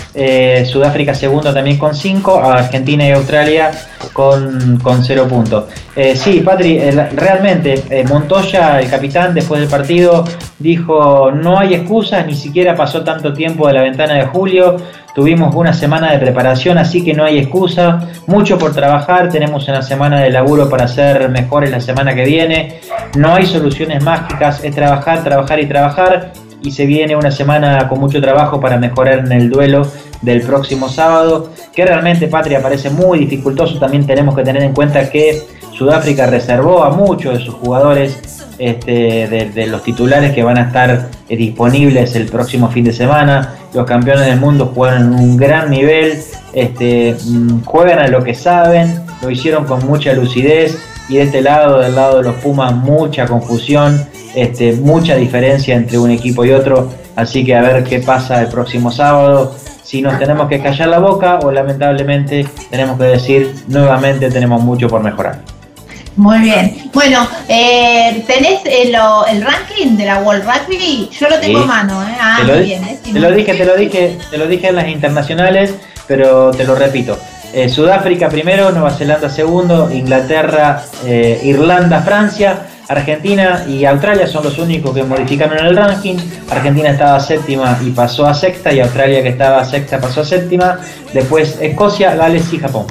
Sudáfrica segundo también con 5, Argentina y Australia con, con 0 puntos. Eh, sí, Patri, eh, realmente eh, Montoya, el capitán, después del partido dijo no hay excusas, ni siquiera pasó tanto tiempo de la ventana de julio, tuvimos una semana de preparación, así que no hay excusa, mucho por trabajar, tenemos una semana de laburo para ser mejores la semana que viene, no hay soluciones mágicas, es trabajar, trabajar y trabajar. Y se viene una semana con mucho trabajo para mejorar en el duelo del próximo sábado, que realmente Patria parece muy dificultoso, también tenemos que tener en cuenta que Sudáfrica reservó a muchos de sus jugadores este, de, los titulares que van a estar eh, disponibles el próximo fin de semana. Los campeones del mundo juegan en un gran nivel, este, mm, juegan a lo que saben, lo hicieron con mucha lucidez y de este lado, del lado de los Pumas, mucha confusión, este, mucha diferencia entre un equipo y otro. Así que a ver qué pasa el próximo sábado. Si nos tenemos que callar la boca o lamentablemente tenemos que decir nuevamente tenemos mucho por mejorar. Muy bien. Bueno, eh, ¿tenés el, lo- el ranking de la World Rugby? Yo lo tengo Sí. a mano, ¿eh? Ah, te, lo, muy bien. ¿eh? Te lo dije, te lo dije, te lo dije en las internacionales, pero te lo repito. Eh, Sudáfrica primero, Nueva Zelanda segundo, Inglaterra, eh, Irlanda, Francia, Argentina y Australia son los únicos que modificaron el ranking. Argentina estaba séptima y pasó a sexta, y Australia que estaba sexta pasó a séptima. Después Escocia, Gales y Japón.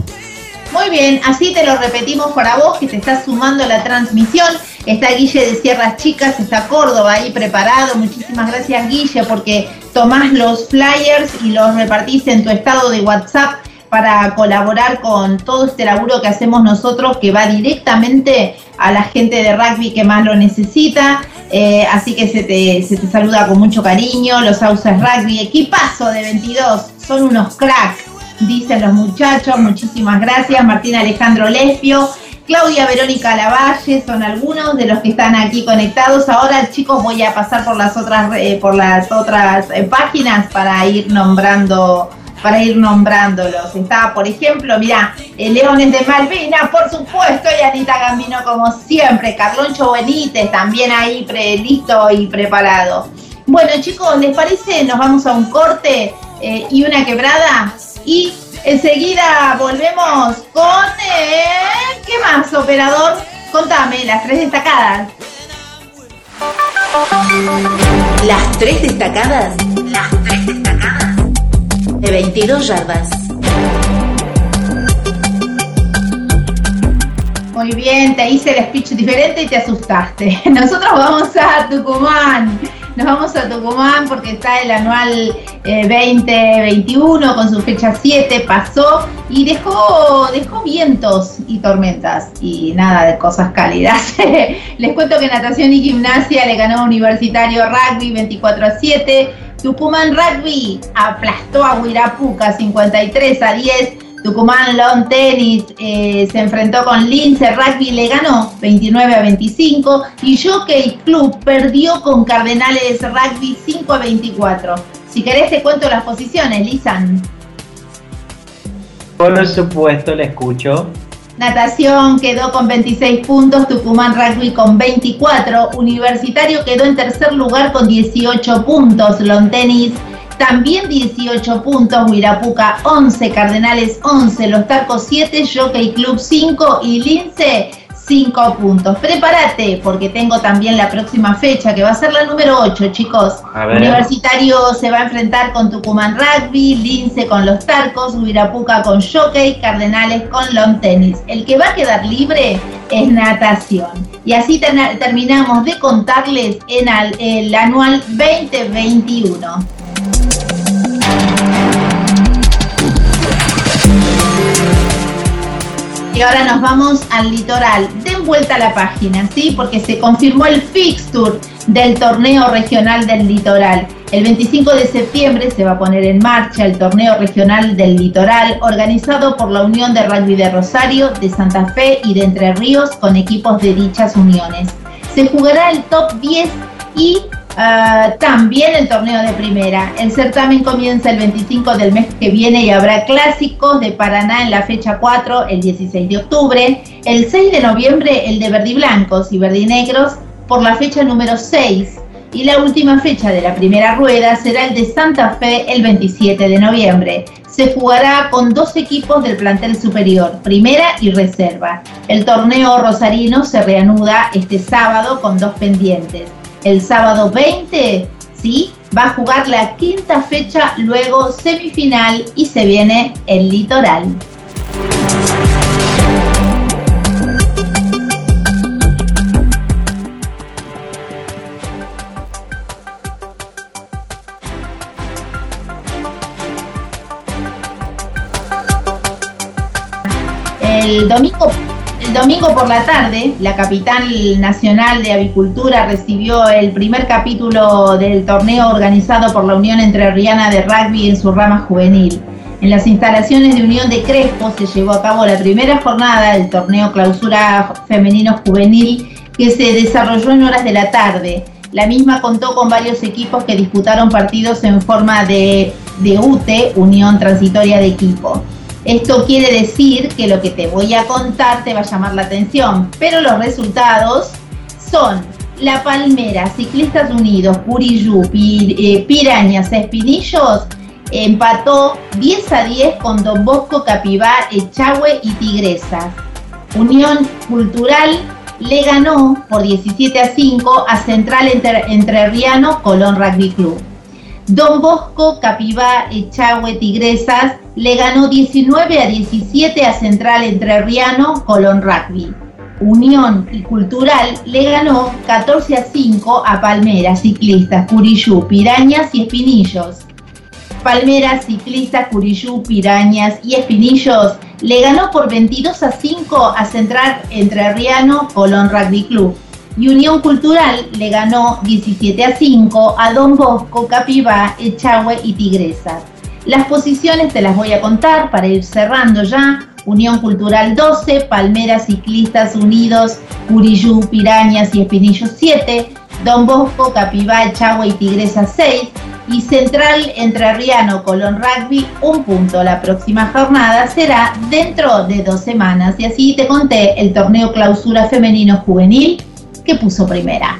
Muy bien, así te lo repetimos para vos que te estás sumando a la transmisión. Está Guille de Sierras Chicas, está Córdoba ahí preparado. Muchísimas gracias Guille porque tomás los flyers y los repartís en tu estado de WhatsApp para colaborar con todo este laburo que hacemos nosotros que va directamente a la gente de rugby que más lo necesita. Eh, así que se te, se te saluda con mucho cariño. Los Sauces Rugby, equipazo de 22, son unos cracks dicen los muchachos, muchísimas gracias. Martín Alejandro Lespio, Claudia Verónica Lavalle, son algunos de los que están aquí conectados. Ahora, chicos, voy a pasar por las otras, eh, por las otras eh, páginas para ir nombrando. Para ir nombrándolos. Está, por ejemplo, mira, Leones de Malvina, por supuesto, y Anita Gambino, como siempre. Carloncho Benítez, también ahí pre- listo y preparado. Bueno, chicos, ¿les parece? Nos vamos a un corte eh, y una quebrada. Y enseguida volvemos con. eh, ¿Qué más, operador? Contame, las tres destacadas. Las tres destacadas. Las tres destacadas. De 22 yardas. Muy bien, te hice el speech diferente y te asustaste. *laughs* Nosotros vamos a Tucumán. Nos vamos a Tucumán porque está el anual eh, 2021 con su fecha 7, pasó y dejó, dejó vientos y tormentas y nada de cosas cálidas. *laughs* Les cuento que natación y gimnasia le ganó Universitario Rugby 24 a 7. Tucumán Rugby aplastó a Huirapuca 53 a 10. Tucumán Lawn Tennis eh, se enfrentó con Lince Rugby, le ganó 29 a 25 y Jockey Club perdió con Cardenales Rugby 5 a 24. Si querés te cuento las posiciones, Lisan. Por supuesto, le escucho. Natación quedó con 26 puntos, Tucumán Rugby con 24, Universitario quedó en tercer lugar con 18 puntos, Lawn Tennis también 18 puntos, Huirapuca 11, Cardenales 11, Los Tarcos 7, Jockey Club 5 y Lince 5 puntos. Prepárate, porque tengo también la próxima fecha, que va a ser la número 8, chicos. Universitario se va a enfrentar con Tucumán Rugby, Lince con los Tarcos, Huirapuca con Jockey, Cardenales con Long Tennis. El que va a quedar libre es natación. Y así terminamos de contarles en el anual 2021. Y ahora nos vamos al litoral. Den vuelta a la página, ¿sí? Porque se confirmó el fixture del torneo regional del litoral. El 25 de septiembre se va a poner en marcha el torneo regional del litoral organizado por la Unión de Rugby de Rosario, de Santa Fe y de Entre Ríos con equipos de dichas uniones. Se jugará el top 10 y Ah, también el torneo de primera. El certamen comienza el 25 del mes que viene y habrá clásicos de Paraná en la fecha 4, el 16 de octubre. El 6 de noviembre el de verdiblancos y verdinegros por la fecha número 6. Y la última fecha de la primera rueda será el de Santa Fe el 27 de noviembre. Se jugará con dos equipos del plantel superior, primera y reserva. El torneo rosarino se reanuda este sábado con dos pendientes el sábado 20, ¿sí? Va a jugar la quinta fecha, luego semifinal y se viene el litoral. El domingo domingo por la tarde, la capital nacional de avicultura recibió el primer capítulo del torneo organizado por la Unión Entrerriana de Rugby en su rama juvenil. En las instalaciones de Unión de Crespo se llevó a cabo la primera jornada del torneo clausura femenino juvenil que se desarrolló en horas de la tarde. La misma contó con varios equipos que disputaron partidos en forma de, de UTE, Unión Transitoria de Equipo. Esto quiere decir que lo que te voy a contar te va a llamar la atención, pero los resultados son La Palmera, Ciclistas Unidos, Puriyú, eh, Pirañas, Espinillos, empató 10 a 10 con Don Bosco, Capibá, Echagüe y Tigresas. Unión Cultural le ganó por 17 a 5 a Central Entrerriano Colón Rugby Club. Don Bosco, Capibá, Echagüe, Tigresas le ganó 19 a 17 a Central Entrerriano Colón Rugby. Unión y Cultural le ganó 14 a 5 a Palmeras, Ciclistas, Curiyú, Pirañas y Espinillos. Palmeras, Ciclistas, Curiyú, Pirañas y Espinillos le ganó por 22 a 5 a Central Entrerriano Colón Rugby Club y Unión Cultural le ganó 17 a 5 a Don Bosco, Capibá, Echagüe y Tigresa. Las posiciones te las voy a contar para ir cerrando ya. Unión Cultural 12, Palmeras Ciclistas Unidos, Curiyú, Pirañas y Espinillos 7, Don Bosco, Capibá, Echagüe y Tigresa 6 y Central Entrerriano Colón Rugby un punto. La próxima jornada será dentro de dos semanas y así te conté el torneo clausura femenino juvenil que puso primera.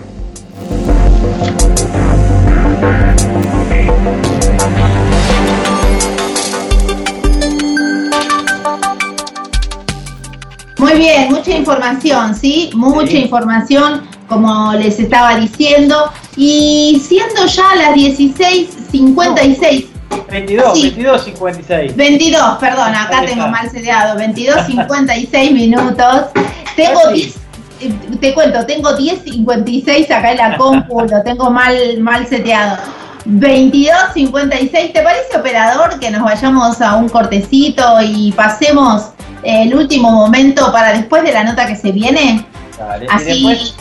Muy bien, mucha información, ¿sí? Mucha información, como les estaba diciendo. Y siendo ya las 16.56. 22, 22, 56. 22, perdón, acá tengo mal seteado. 22, 56 minutos. Tengo 10 eh, te cuento, tengo 10.56 acá en la *laughs* compu, lo tengo mal, mal seteado. 22.56, ¿te parece operador que nos vayamos a un cortecito y pasemos el último momento para después de la nota que se viene? Dale.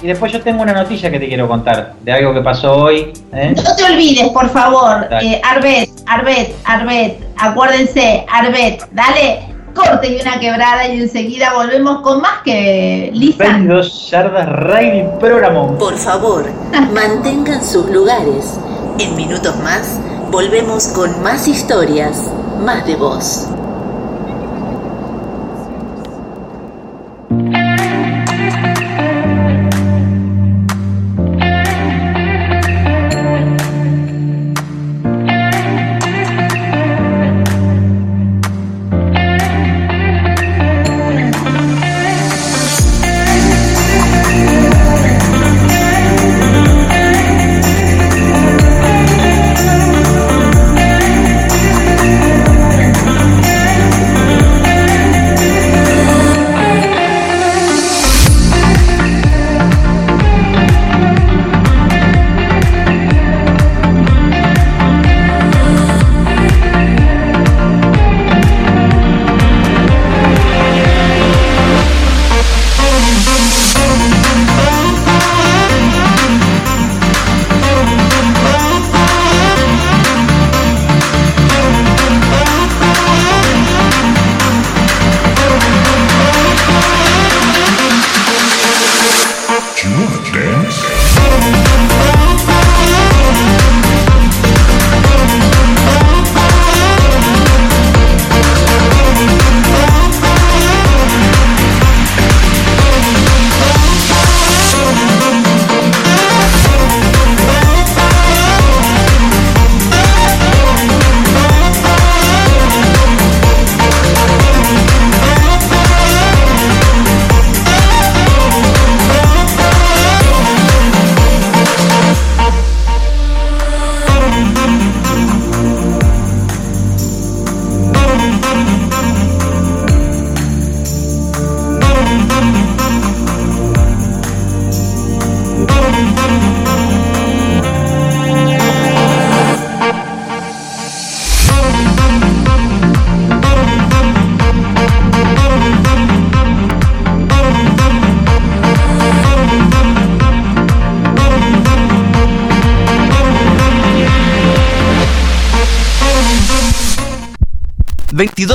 Y, después, yo tengo una noticia que te quiero contar de algo que pasó hoy. ¿eh? No te olvides, por favor, eh, Arbet, Arbet, Arbet, acuérdense, Arbet, dale, corte y una quebrada y enseguida volvemos con más que Lisa. 22 yardas Riding Programón. Por favor, *laughs* mantengan sus lugares. En minutos más, volvemos con más historias, más de voz.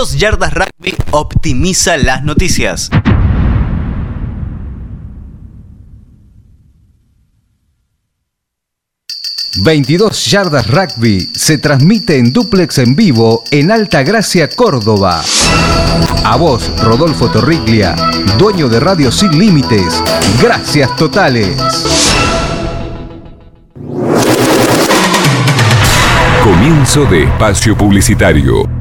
22 Yardas Rugby optimiza las noticias. ...22 Yardas Rugby se transmite en duplex en vivo en Alta Gracia, Córdoba. A vos, Rodolfo Torriglia, dueño de Radio Sin Límites. Gracias totales. Comienzo de espacio publicitario.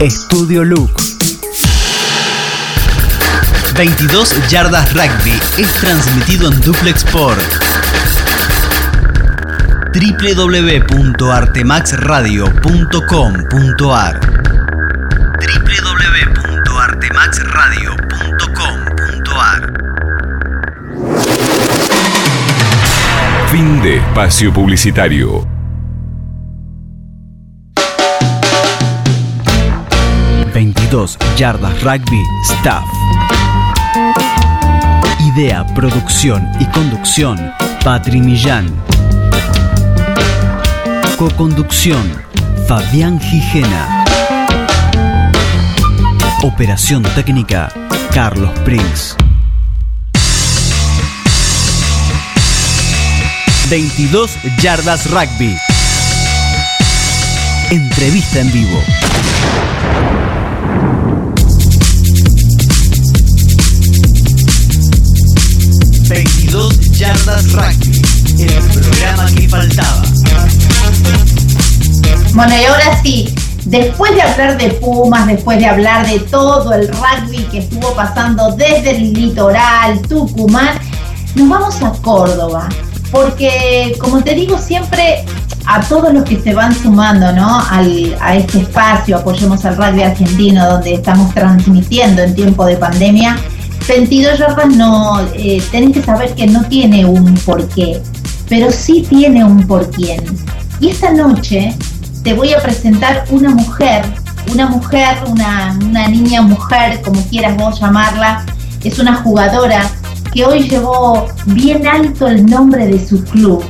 Estudio Look. 22 Yardas Rugby es transmitido en Duplex por www.artemaxradio.com.ar www.artemaxradio.com.ar Fin de espacio publicitario. ...22 Yardas Rugby Staff. Idea, producción y conducción, Patri Millán. Co-conducción, Fabián Gijena. Operación técnica, Carlos Prince. 22 Yardas Rugby. Entrevista en vivo. ...22 Yardas Rugby... ...el programa que faltaba. Bueno, y ahora sí, después de hablar de Pumas, después de hablar de todo el rugby que estuvo pasando desde el litoral, Tucumán, nos vamos a Córdoba. Porque, como te digo siempre, a todos los que se van sumando ¿no? Al, a este espacio, apoyemos al rugby argentino, donde estamos transmitiendo en tiempo de pandemia, 22 yardas no, eh, tienen que saber que no tiene un porqué, pero sí tiene un por quién. Y esta noche te voy a presentar una mujer, una mujer, una, una niña mujer, como quieras vos llamarla, es una jugadora que hoy llevó bien alto el nombre de su club.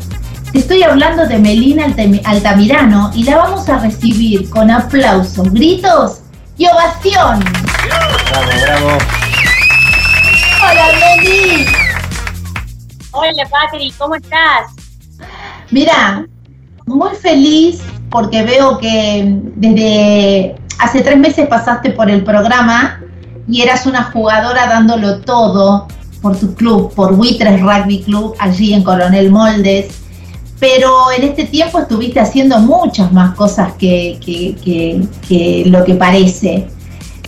Te estoy hablando de Melina Altamirano y la vamos a recibir con aplausos, gritos y ovación. Bravo, bravo. Hola Meli. Hola Patri, ¿cómo estás? Mira, muy feliz porque veo que desde hace tres meses pasaste por el programa y eras una jugadora dándolo todo por tu club, por Buitres Rugby Club, allí en Coronel Moldes. Pero en este tiempo estuviste haciendo muchas más cosas que, que- que- que lo que parece.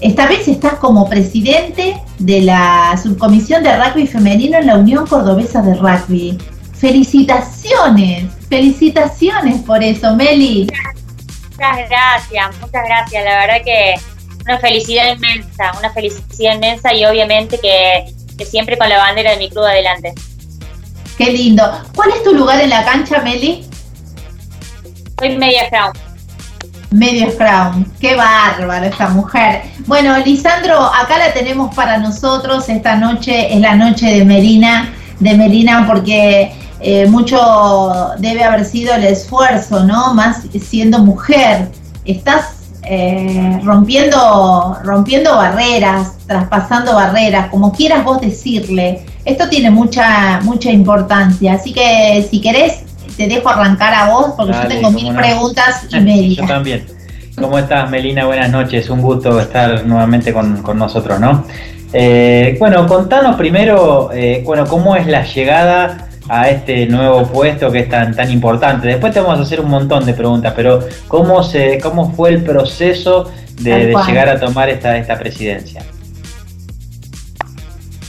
Esta vez estás como presidente de la subcomisión de rugby femenino en la Unión Cordobesa de Rugby. Felicitaciones, felicitaciones por eso, Meli. Muchas gracias, muchas gracias. La verdad que una felicidad inmensa, una felicidad inmensa y obviamente que, que siempre con la bandera de mi club adelante. Qué lindo. ¿Cuál es tu lugar en la cancha, Meli? Soy media ground. Medio Scrum. Qué bárbaro esta mujer. Bueno, Lisandro, acá la tenemos para nosotros. Esta noche es la noche de Melina, de Melina porque eh, mucho debe haber sido el esfuerzo, ¿no? Más siendo mujer. Estás eh, rompiendo, rompiendo barreras, traspasando barreras, como quieras vos decirle. Esto tiene mucha, mucha importancia. Así que si querés, te dejo arrancar a vos, porque yo tengo mil preguntas y *laughs* media. Yo también. ¿Cómo estás, Melina? Buenas noches. Un gusto estar nuevamente con, nosotros, ¿no? Eh, bueno, contanos primero, eh, bueno, cómo es la llegada a este nuevo puesto que es tan, tan importante. Después te vamos a hacer un montón de preguntas, pero ¿cómo, se, cómo fue el proceso de, llegar a tomar esta, esta presidencia?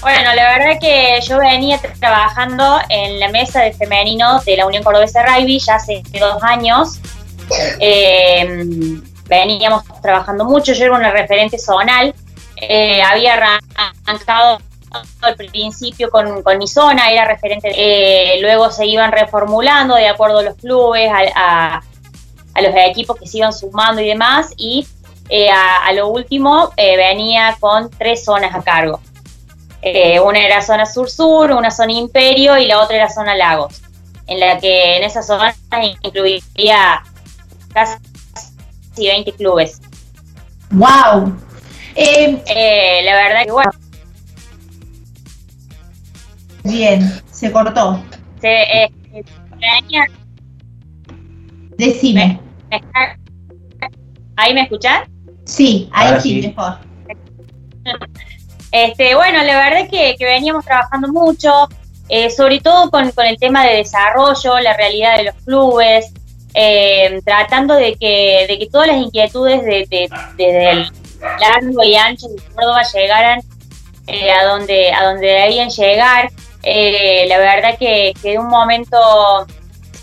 Bueno, la verdad que yo venía trabajando en la mesa de femenino de la Unión Cordobesa Rugby ya hace dos años. Eh, veníamos trabajando mucho, yo era una referente zonal, eh, había arrancado al principio con, mi zona, era referente, eh, luego se iban reformulando de acuerdo a los clubes, a, los equipos que se iban sumando y demás, y eh, a, lo último eh, venía con tres zonas a cargo. Una era zona sur-sur, una zona imperio y la otra era zona lagos, en la que en esa zona incluiría casi 20 clubes. ¡Wow! la verdad que bueno, Bien, se cortó. Se, eh, Decime. ¿Ahí me escuchan? Sí, ahí sí, mejor. Este, bueno, la verdad es que, veníamos trabajando mucho, eh, sobre todo con, el tema de desarrollo, la realidad de los clubes, eh, tratando de que, de que todas las inquietudes de, el largo y ancho de Córdoba llegaran a donde a donde debían llegar eh, la verdad que, que, de un momento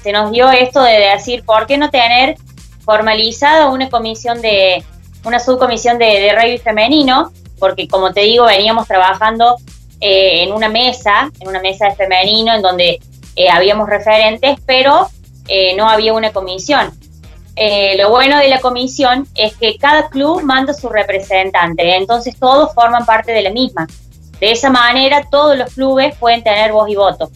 se nos dio esto de decir, ¿por qué no tener formalizado una comisión de, una subcomisión de, de rugby femenino? Porque como te digo, veníamos trabajando eh, en una mesa, en una mesa de femenino, en donde eh, habíamos referentes, pero no había una comisión. lo bueno de la comisión es que cada club manda su representante, entonces todos forman parte de la misma. De esa manera todos los clubes pueden tener voz y voto.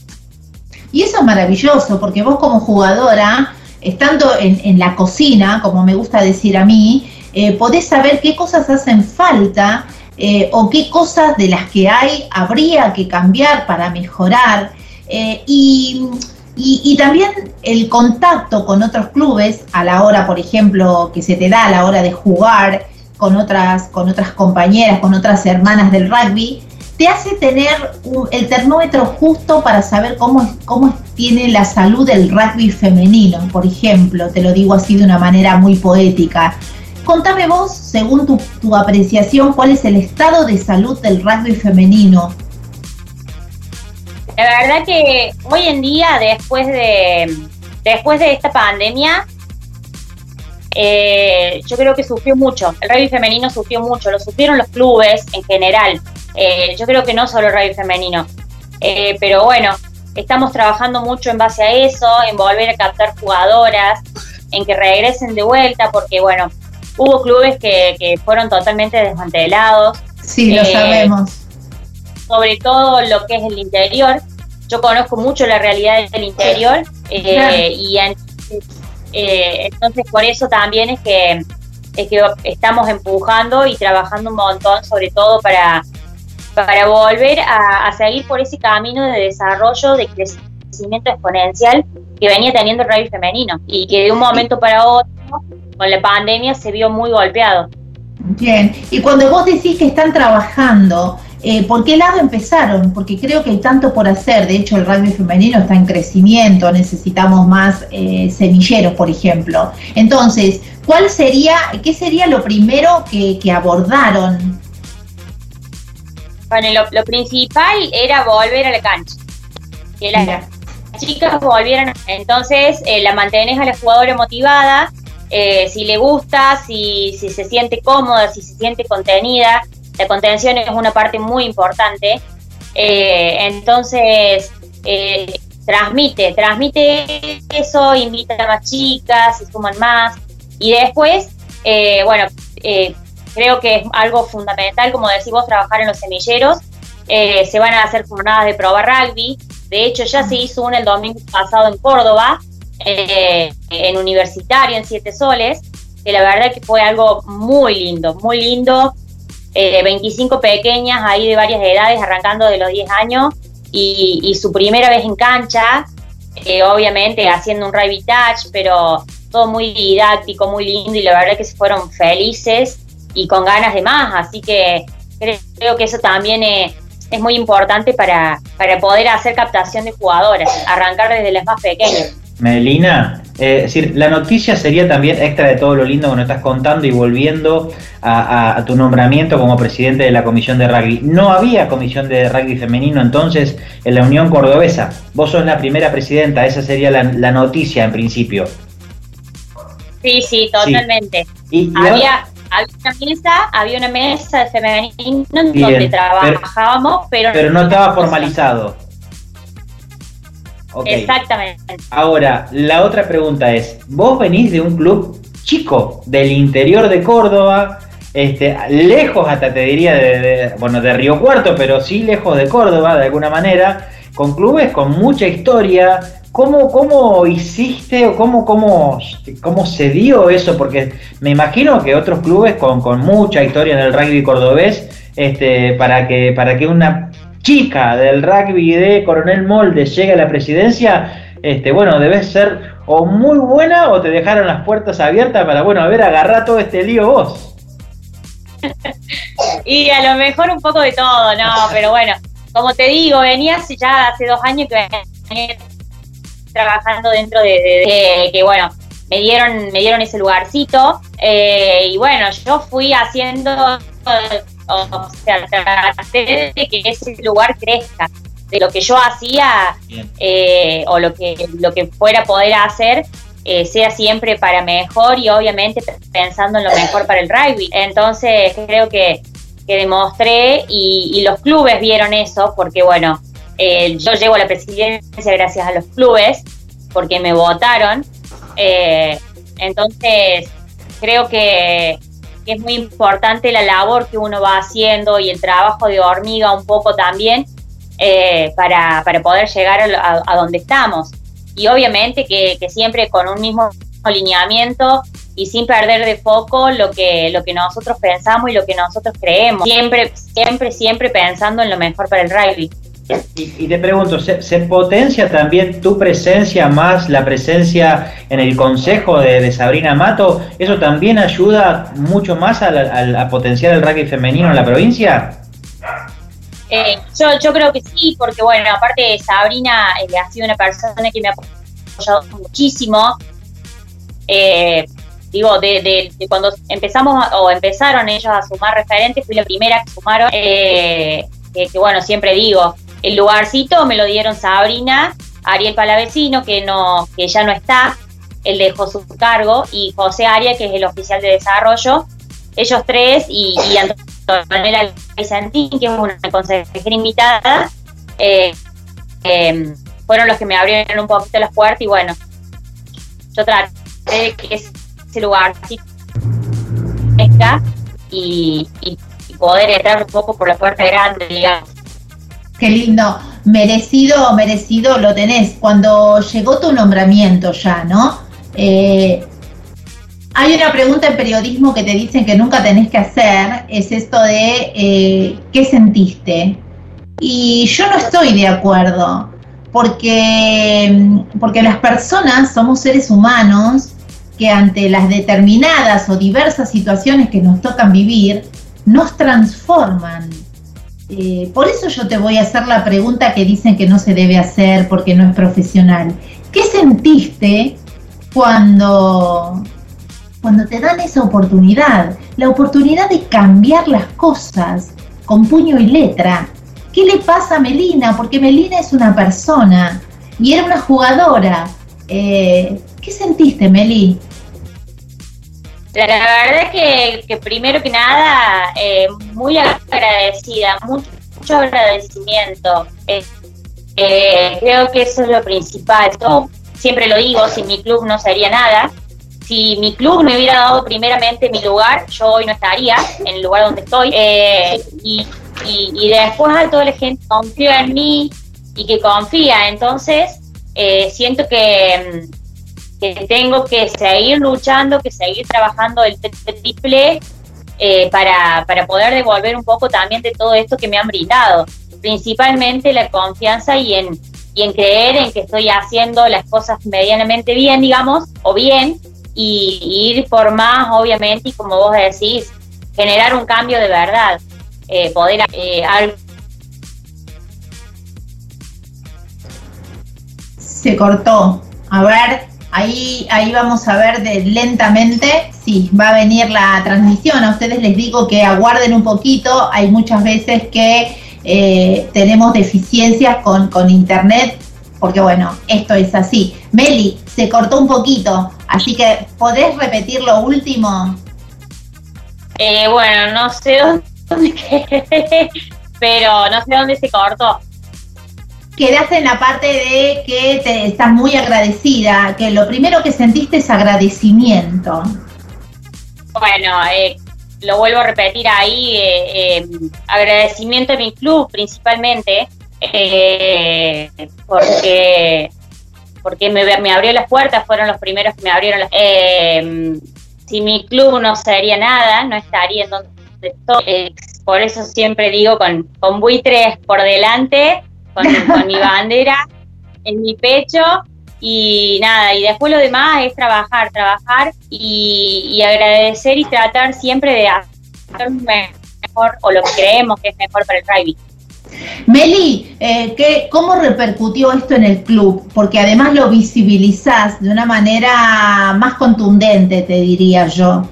Y eso es maravilloso, porque vos como jugadora, estando en, la cocina, como me gusta decir a mí, eh, podés saber qué cosas hacen falta eh, o qué cosas de las que hay habría que cambiar para mejorar. Eh, y, y, también el contacto con otros clubes a la hora, por ejemplo, que se te da a la hora de jugar con otras, con otras compañeras, con otras hermanas del rugby, te hace tener el termómetro justo para saber cómo, cómo tiene la salud del rugby femenino, por ejemplo, te lo digo así de una manera muy poética. Contame vos, según tu, apreciación, cuál es el estado de salud del rugby femenino. La verdad que hoy en día, después de, después de esta pandemia, eh, yo creo que sufrió mucho. El rugby femenino sufrió mucho, lo sufrieron los clubes en general. Eh, yo creo que no solo radio femenino, eh, pero bueno, estamos trabajando mucho en base a eso, en volver a captar jugadoras, en que regresen de vuelta, porque bueno, hubo clubes que, fueron totalmente desmantelados. Sí, lo eh, sabemos. Sobre todo lo que es el interior. Yo conozco mucho la realidad del interior y entonces por eso también es que, es que estamos empujando y trabajando un montón, sobre todo para para volver a, seguir por ese camino de desarrollo, de crecimiento exponencial que venía teniendo el rugby femenino y que de un momento para otro, con la pandemia, se vio muy golpeado. Bien, y cuando vos decís que están trabajando, eh, ¿por qué lado empezaron? Porque creo que hay tanto por hacer, de hecho el rugby femenino está en crecimiento, necesitamos más eh, semilleros, por ejemplo. Entonces, ¿cuál sería, qué sería lo primero que, que abordaron bueno, lo, principal era volver a la cancha. Que las chicas volvieran. Entonces, eh, la mantenés a la jugadora motivada. Eh, si le gusta, si, si se siente cómoda, si se siente contenida. La contención es una parte muy importante. Eh, entonces, transmite, transmite eso, invita a más chicas, se suman más. Y después Eh, bueno, eh, creo que es algo fundamental, como decís vos, trabajar en los semilleros. Eh, se van a hacer jornadas de prueba rugby. De hecho, ya se hizo una el domingo pasado en Córdoba, en Universitario, en Siete Soles, que la verdad que fue algo muy lindo, muy lindo. 25 pequeñas ahí de varias edades, arrancando de los 10 años, y, su primera vez en cancha, obviamente haciendo un rugby touch, pero todo muy didáctico, muy lindo y la verdad que se fueron felices y con ganas de más, así que creo que eso también es, muy importante para, para poder hacer captación de jugadores, arrancar desde las más pequeñas. Melina, eh, es decir, la noticia sería también extra de todo lo lindo que nos estás contando y volviendo a, tu nombramiento como presidente de la comisión de rugby. No había comisión de rugby femenino entonces en la Unión Cordobesa. Vos sos la primera presidenta, esa sería la, la noticia en principio. Sí, sí, totalmente. había, una mesa, había una mesa de femenino donde trabajábamos, pero, pero, no estaba formalizado. Exactamente. Ahora, la otra pregunta es, vos venís de un club chico del interior de Córdoba, este, lejos hasta te diría de, bueno, de Río Cuarto, pero sí lejos de Córdoba de alguna manera, con clubes con mucha historia, ¿Cómo, ¿Cómo hiciste o cómo, cómo, cómo se dio eso? Porque me imagino que otros clubes con, con mucha historia en el rugby cordobés, este, para, que, para que una chica del rugby de Coronel Molde llegue a la presidencia, este, bueno, debes ser o muy buena o te dejaron las puertas abiertas para, bueno, a ver, agarrar todo este lío vos. *laughs* y a lo mejor un poco de todo, no, pero bueno, como te digo, venías ya hace dos años que venía trabajando dentro de, que, bueno, me dieron, me dieron ese lugarcito eh, y bueno, yo fui haciendo, o sea, traté de que ese lugar crezca, de lo que yo hacía eh, o lo que, lo que fuera poder hacer, eh, sea siempre para mejor y obviamente pensando en lo mejor para el rugby. Entonces creo que, que demostré y, y, los clubes vieron eso porque bueno, eh, yo llego a la presidencia gracias a los clubes, porque me votaron. Eh, entonces, creo que, es muy importante la labor que uno va haciendo y el trabajo de hormiga un poco también eh, para, poder llegar a, donde estamos. Y obviamente que, siempre con un mismo alineamiento y sin perder de foco lo que, lo que nosotros pensamos y lo que nosotros creemos. Siempre, siempre, siempre pensando en lo mejor para el rugby. Y, te pregunto, ¿se, potencia también tu presencia más la presencia en el consejo de, Sabrina Mato? ¿Eso también ayuda mucho más a, potenciar el rugby femenino en la provincia? Eh, yo, yo creo que sí, porque bueno, aparte Sabrina eh, ha sido una persona que me ha apoyado muchísimo. Eh, digo, de, cuando empezamos o empezaron ellos a sumar referentes, fui la primera que sumaron. que, bueno, siempre digo, el lugarcito me lo dieron Sabrina, Ariel Palavecino, que, no, que ya no está, él dejó su cargo, y José Aria, que es el oficial de desarrollo. Ellos tres y, y Antonella Vicentín, que es una consejera invitada, eh, em, fueron los que me abrieron un poquito las puertas y bueno, yo traté de que ese lugarcito y, y poder entrar un poco por la puerta grande, digamos. Qué lindo, merecido, merecido lo tenés. Cuando llegó tu nombramiento ya, ¿no? Eh, hay una pregunta en periodismo que te dicen que nunca tenés que hacer, es esto de eh, ¿qué sentiste? Y yo no estoy de acuerdo, porque, porque las personas somos seres humanos que ante las determinadas o diversas situaciones que nos tocan vivir, nos transforman eh, por eso yo te voy a hacer la pregunta que dicen que no se debe hacer porque no es profesional. ¿Qué sentiste cuando, cuando te dan esa oportunidad? La oportunidad de cambiar las cosas con puño y letra. ¿Qué le pasa a Melina? Porque Melina es una persona y era una jugadora. Eh, ¿Qué sentiste, Meli? La, verdad es que, primero que nada, eh, muy agradecida, mucho, agradecimiento. Eh, eh, creo que eso es lo principal. siempre lo digo, sin mi club no sería nada. si mi club me hubiera dado primeramente mi lugar, yo hoy no estaría en el lugar donde estoy. Eh, y, y, después a toda la gente confía en mí y que confía. Entonces, eh, siento que, que, tengo que seguir luchando, que seguir trabajando el triple eh, para, para poder devolver un poco también de todo esto que me han brindado. Principalmente la confianza y en, y en creer en que estoy haciendo las cosas medianamente bien, digamos, o bien, y, ir por más, obviamente, y como vos decís, generar un cambio de verdad, eh, poder eh, Se cortó. A ver, ahí, ahí vamos a ver de lentamente. Sí, va a venir la transmisión. A ustedes les digo que aguarden un poquito. Hay muchas veces que eh, tenemos deficiencias con, con internet porque bueno, esto es así. Meli, se cortó un poquito, así que ¿podés repetir lo último? Eh, bueno, no sé dónde, *laughs* pero no sé dónde se cortó. Quedaste en la parte de que te estás muy agradecida, que lo primero que sentiste es agradecimiento. Bueno, eh, lo vuelvo a repetir ahí, eh, agradecimiento a mi club principalmente, eh, porque porque me, me, abrió las puertas, fueron los primeros que me abrieron las eh, Si mi club no sería nada, no estaría en donde estoy. Eh, por eso siempre digo con buitres por delante, con, *laughs* mi bandera en mi pecho y nada, y después lo demás es trabajar, trabajar y, y agradecer y tratar siempre de hacer mejor o lo que creemos que es mejor para el rugby. Meli, eh, ¿cómo repercutió esto en el club? Porque además lo visibilizás de una manera más contundente, te diría yo.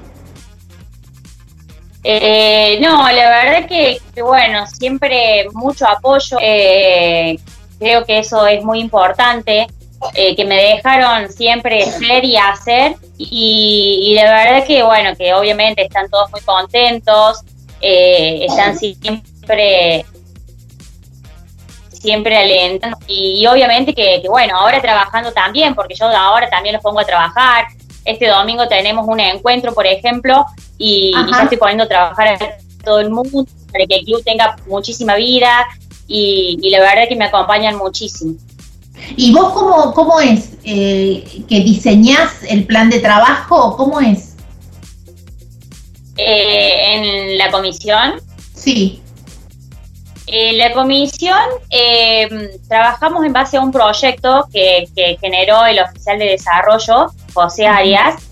Eh, no, la verdad que, bueno, siempre mucho apoyo. Eh, creo que eso es muy importante, eh, que me dejaron siempre ser y hacer. Y, la verdad que, bueno, que obviamente están todos muy contentos, están siempre siempre alentan y, obviamente que, bueno, ahora trabajando también, porque yo ahora también los pongo a trabajar. Este domingo tenemos un encuentro, por ejemplo, y, ya estoy poniendo a trabajar a todo el mundo para que el club tenga muchísima vida y, la verdad que me acompañan muchísimo. ¿Y vos cómo, cómo es eh, que diseñás el plan de trabajo? ¿Cómo es? Eh, en la comisión. Sí. En la comisión eh, trabajamos en base a un proyecto que, generó el oficial de desarrollo, José Arias,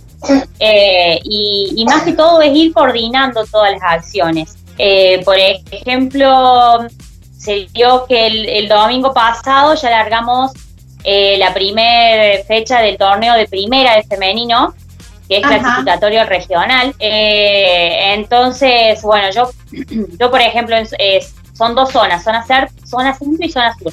eh, y, más que todo es ir coordinando todas las acciones. Eh, por ejemplo, se dio que el, domingo pasado ya largamos la primera fecha del torneo de primera de femenino, que es clasificatorio regional. entonces, bueno, yo, *clears throat* yo por ejemplo, es, son dos zonas, zona, zona centro y zona sur.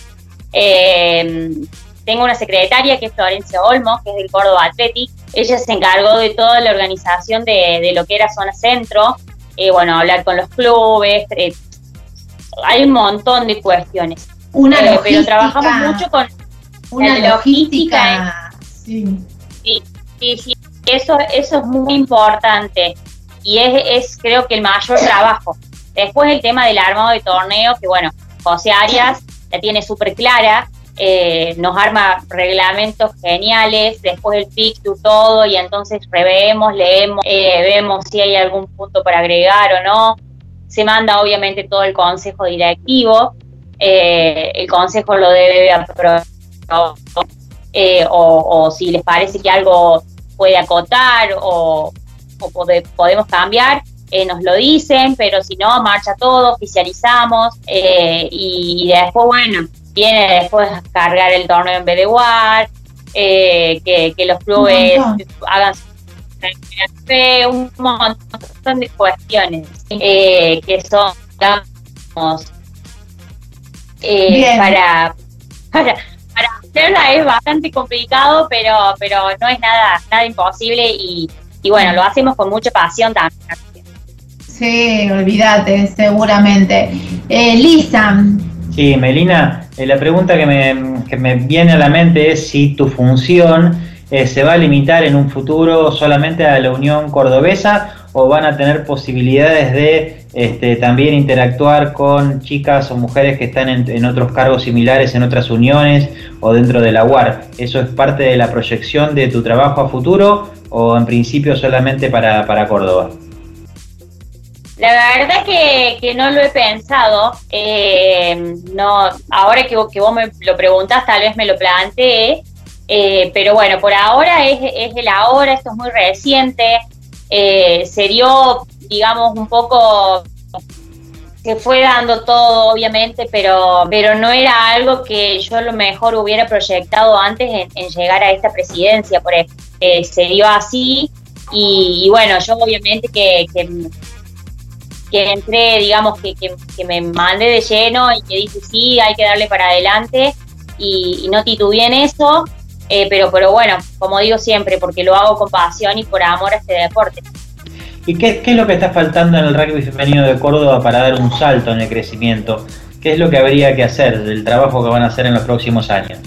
Tengo una secretaria que es Florencia Olmos, que es del Córdoba Athletic. Ella se encargó de toda la organización de, lo que era zona centro, eh, bueno, hablar con los clubes, eh, hay un montón de cuestiones. Una logística, pero trabajamos mucho con una logística. sí. sí. Sí, eso, eso es muy importante y es, es creo que el mayor trabajo. Después el tema del armado de torneo, que bueno, José Arias la tiene súper clara, eh, nos arma reglamentos geniales, después el fixture todo, y entonces revemos, leemos, eh, vemos si hay algún punto para agregar o no. Se manda obviamente todo el consejo directivo, eh, el consejo lo debe aprobar, o, si les parece que algo puede acotar o, podemos cambiar, eh, nos lo dicen, pero si no, marcha todo, oficializamos eh, y, después, bueno, viene después a cargar el torneo en vez de WAR, eh, que, los clubes hagan un montón de cuestiones que son, digamos, para, para, para hacerla es bastante complicado, pero, pero no es nada, nada imposible y, y bueno, lo hacemos con mucha pasión también. Sí, olvídate, seguramente. Eh, Lisa. Sí, Melina, eh, la pregunta que me, que me, viene a la mente es si tu función eh, ¿se va a limitar en un futuro solamente a la Unión Cordobesa o van a tener posibilidades de este, también interactuar con chicas o mujeres que están en, otros cargos similares en otras uniones o dentro de la UAR? ¿Eso es parte de la proyección de tu trabajo a futuro o en principio solamente para, para Córdoba? La verdad que, que no lo he pensado. Eh, no, ahora que, que, vos me lo preguntas, tal vez me lo planteé. Eh, pero bueno, por ahora es, es el ahora, esto es muy reciente. Eh, se dio, digamos, un poco se fue dando todo, obviamente, pero, pero no era algo que yo a lo mejor hubiera proyectado antes en, llegar a esta presidencia, por se dio así y, bueno, yo obviamente que, que, entré, digamos, que, que, me mandé de lleno y que dije sí, hay que darle para adelante y, no titubeé en eso, eh, pero, pero bueno, como digo siempre, porque lo hago con pasión y por amor a este deporte. ¿Y qué, qué, es lo que está faltando en el rugby femenino de Córdoba para dar un salto en el crecimiento? ¿Qué es lo que habría que hacer del trabajo que van a hacer en los próximos años?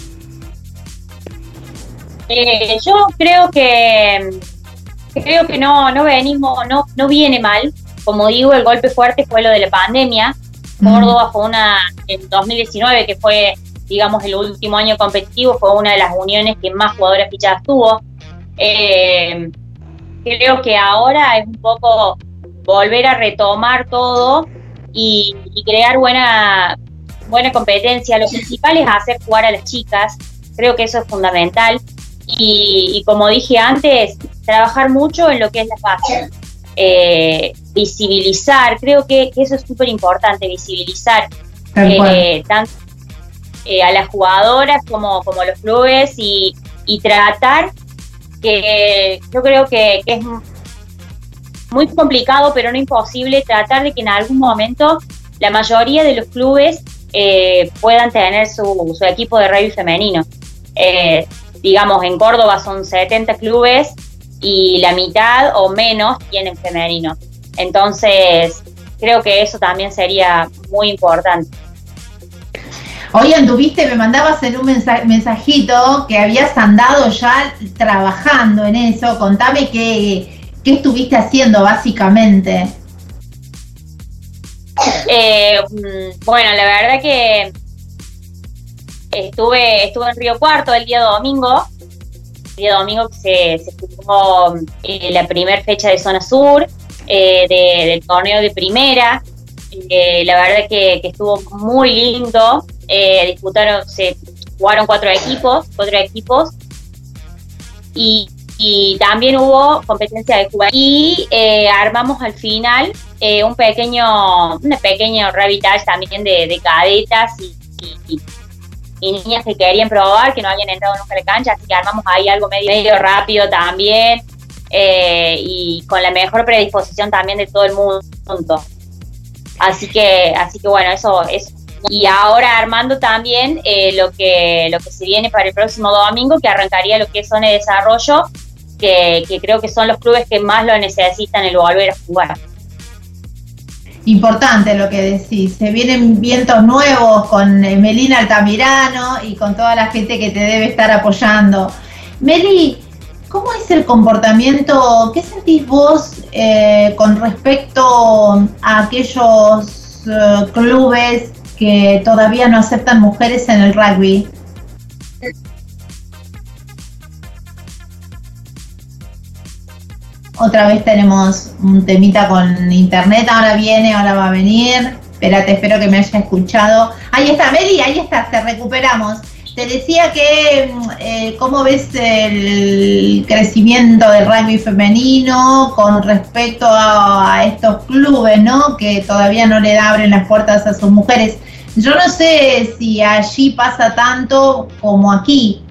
Eh, yo creo que creo que no, no venimos, no, no viene mal. Como digo, el golpe fuerte fue lo de la pandemia. Córdoba fue una, en 2019, que fue digamos, el último año competitivo fue una de las uniones que más jugadoras fichadas tuvo. Eh, creo que ahora es un poco volver a retomar todo y, crear buena, buena competencia. Lo principal es hacer jugar a las chicas, creo que eso es fundamental. Y, como dije antes, trabajar mucho en lo que es la fase. Eh, visibilizar, creo que, eso es súper importante, visibilizar eh, tanto eh, a las jugadoras como, como los clubes y, tratar que yo creo que, es muy complicado, pero no imposible, tratar de que en algún momento la mayoría de los clubes eh, puedan tener su, su, equipo de rugby femenino. Eh, digamos, en Córdoba son 70 clubes y la mitad o menos tienen femenino. Entonces, creo que eso también sería muy importante. Hoy anduviste, me mandabas en un mensajito que habías andado ya trabajando en eso. Contame qué, qué estuviste haciendo básicamente. Eh, mm, bueno, la verdad que estuve, estuve en Río Cuarto el día domingo. El día domingo se, se jugó eh, la primera fecha de zona sur eh, del torneo de primera. la verdad que, estuvo muy lindo eh, disputaron, se jugaron cuatro equipos, cuatro equipos, y, también hubo competencia de jugar. Y eh, armamos al final eh, un pequeño, un pequeño rabitage también de, cadetas y, niñas que querían probar, que no habían entrado nunca a la cancha, así que armamos ahí algo medio, medio rápido también. Y con la mejor predisposición también de todo el mundo. Así que, así que bueno, eso, eso y ahora armando también eh, lo, que, lo que se viene para el próximo domingo, que arrancaría lo que es zona de desarrollo, que, creo que son los clubes que más lo necesitan el volver a jugar. Importante lo que decís, se vienen vientos nuevos con eh, Melina Altamirano y con toda la gente que te debe estar apoyando. Meli, ¿cómo es el comportamiento, qué sentís vos eh, con respecto a aquellos clubes que todavía no aceptan mujeres en el rugby. Otra vez tenemos un temita con internet, ahora viene, ahora va a venir. Espérate, espero que me haya escuchado. Ahí está, Meli, ahí está, te recuperamos. Te decía que, eh, ¿cómo ves el crecimiento del rugby femenino con respecto a, estos clubes, ¿no? Que todavía no le abren las puertas a sus mujeres. Yo no sé si allí pasa tanto como aquí.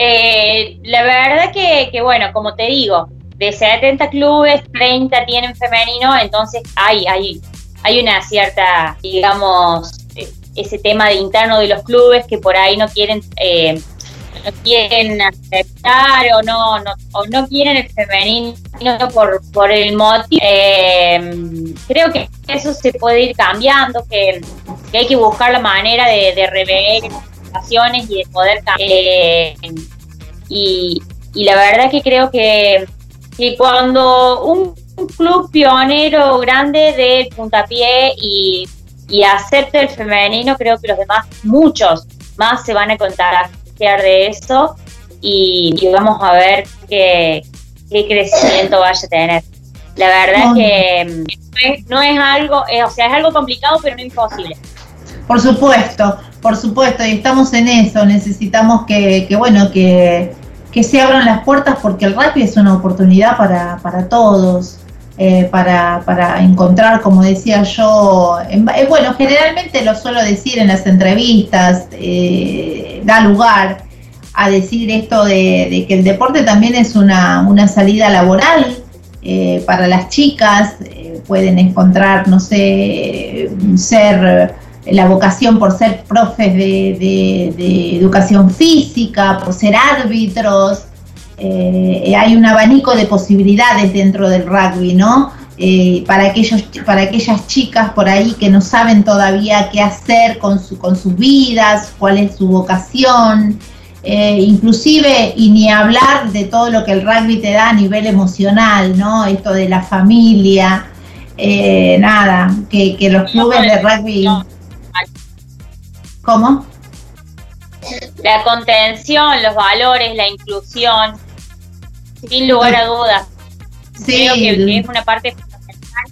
Eh, la verdad que, bueno, como te digo, de 70 clubes, 30 tienen femenino, entonces hay, hay, hay una cierta, digamos, ese tema de interno de los clubes que por ahí no quieren eh, no quieren aceptar o no, no, o no quieren el femenino por, por el motivo. Eh, creo que eso se puede ir cambiando, que, hay que buscar la manera de, de rever situaciones y de poder eh, y, la verdad que creo que, que cuando un, club pionero grande del puntapié y, y acepta el femenino, creo que los demás, muchos más se van a contagiar de eso y, vamos a ver qué, qué crecimiento vaya a tener. La verdad es que no es, algo, eh, o sea, es algo complicado, pero no imposible. Por supuesto, por supuesto, y estamos en eso. Necesitamos que, que bueno, que, que, se abran las puertas porque el rugby es una oportunidad para, para todos. Eh, para, para, encontrar, como decía yo, eh, bueno, generalmente lo suelo decir en las entrevistas, da lugar a decir esto de, de, que el deporte también es una, una salida laboral, eh, para las chicas, eh, pueden encontrar, no sé, ser eh, la vocación por ser profes de, educación física, por ser árbitros. Hay un abanico de posibilidades dentro del rugby, ¿no? para, aquellos, para aquellas chicas por ahí que no saben todavía qué hacer con, su, con sus vidas, cuál es su vocación. Eh, inclusive, y ni hablar de todo lo que el rugby te da a nivel emocional, ¿no? Esto de la familia, eh, nada, que, los clubes de rugby... ¿Cómo? La contención, los valores, la inclusión, sin lugar a dudas. Sí, Creo que, es una parte fundamental.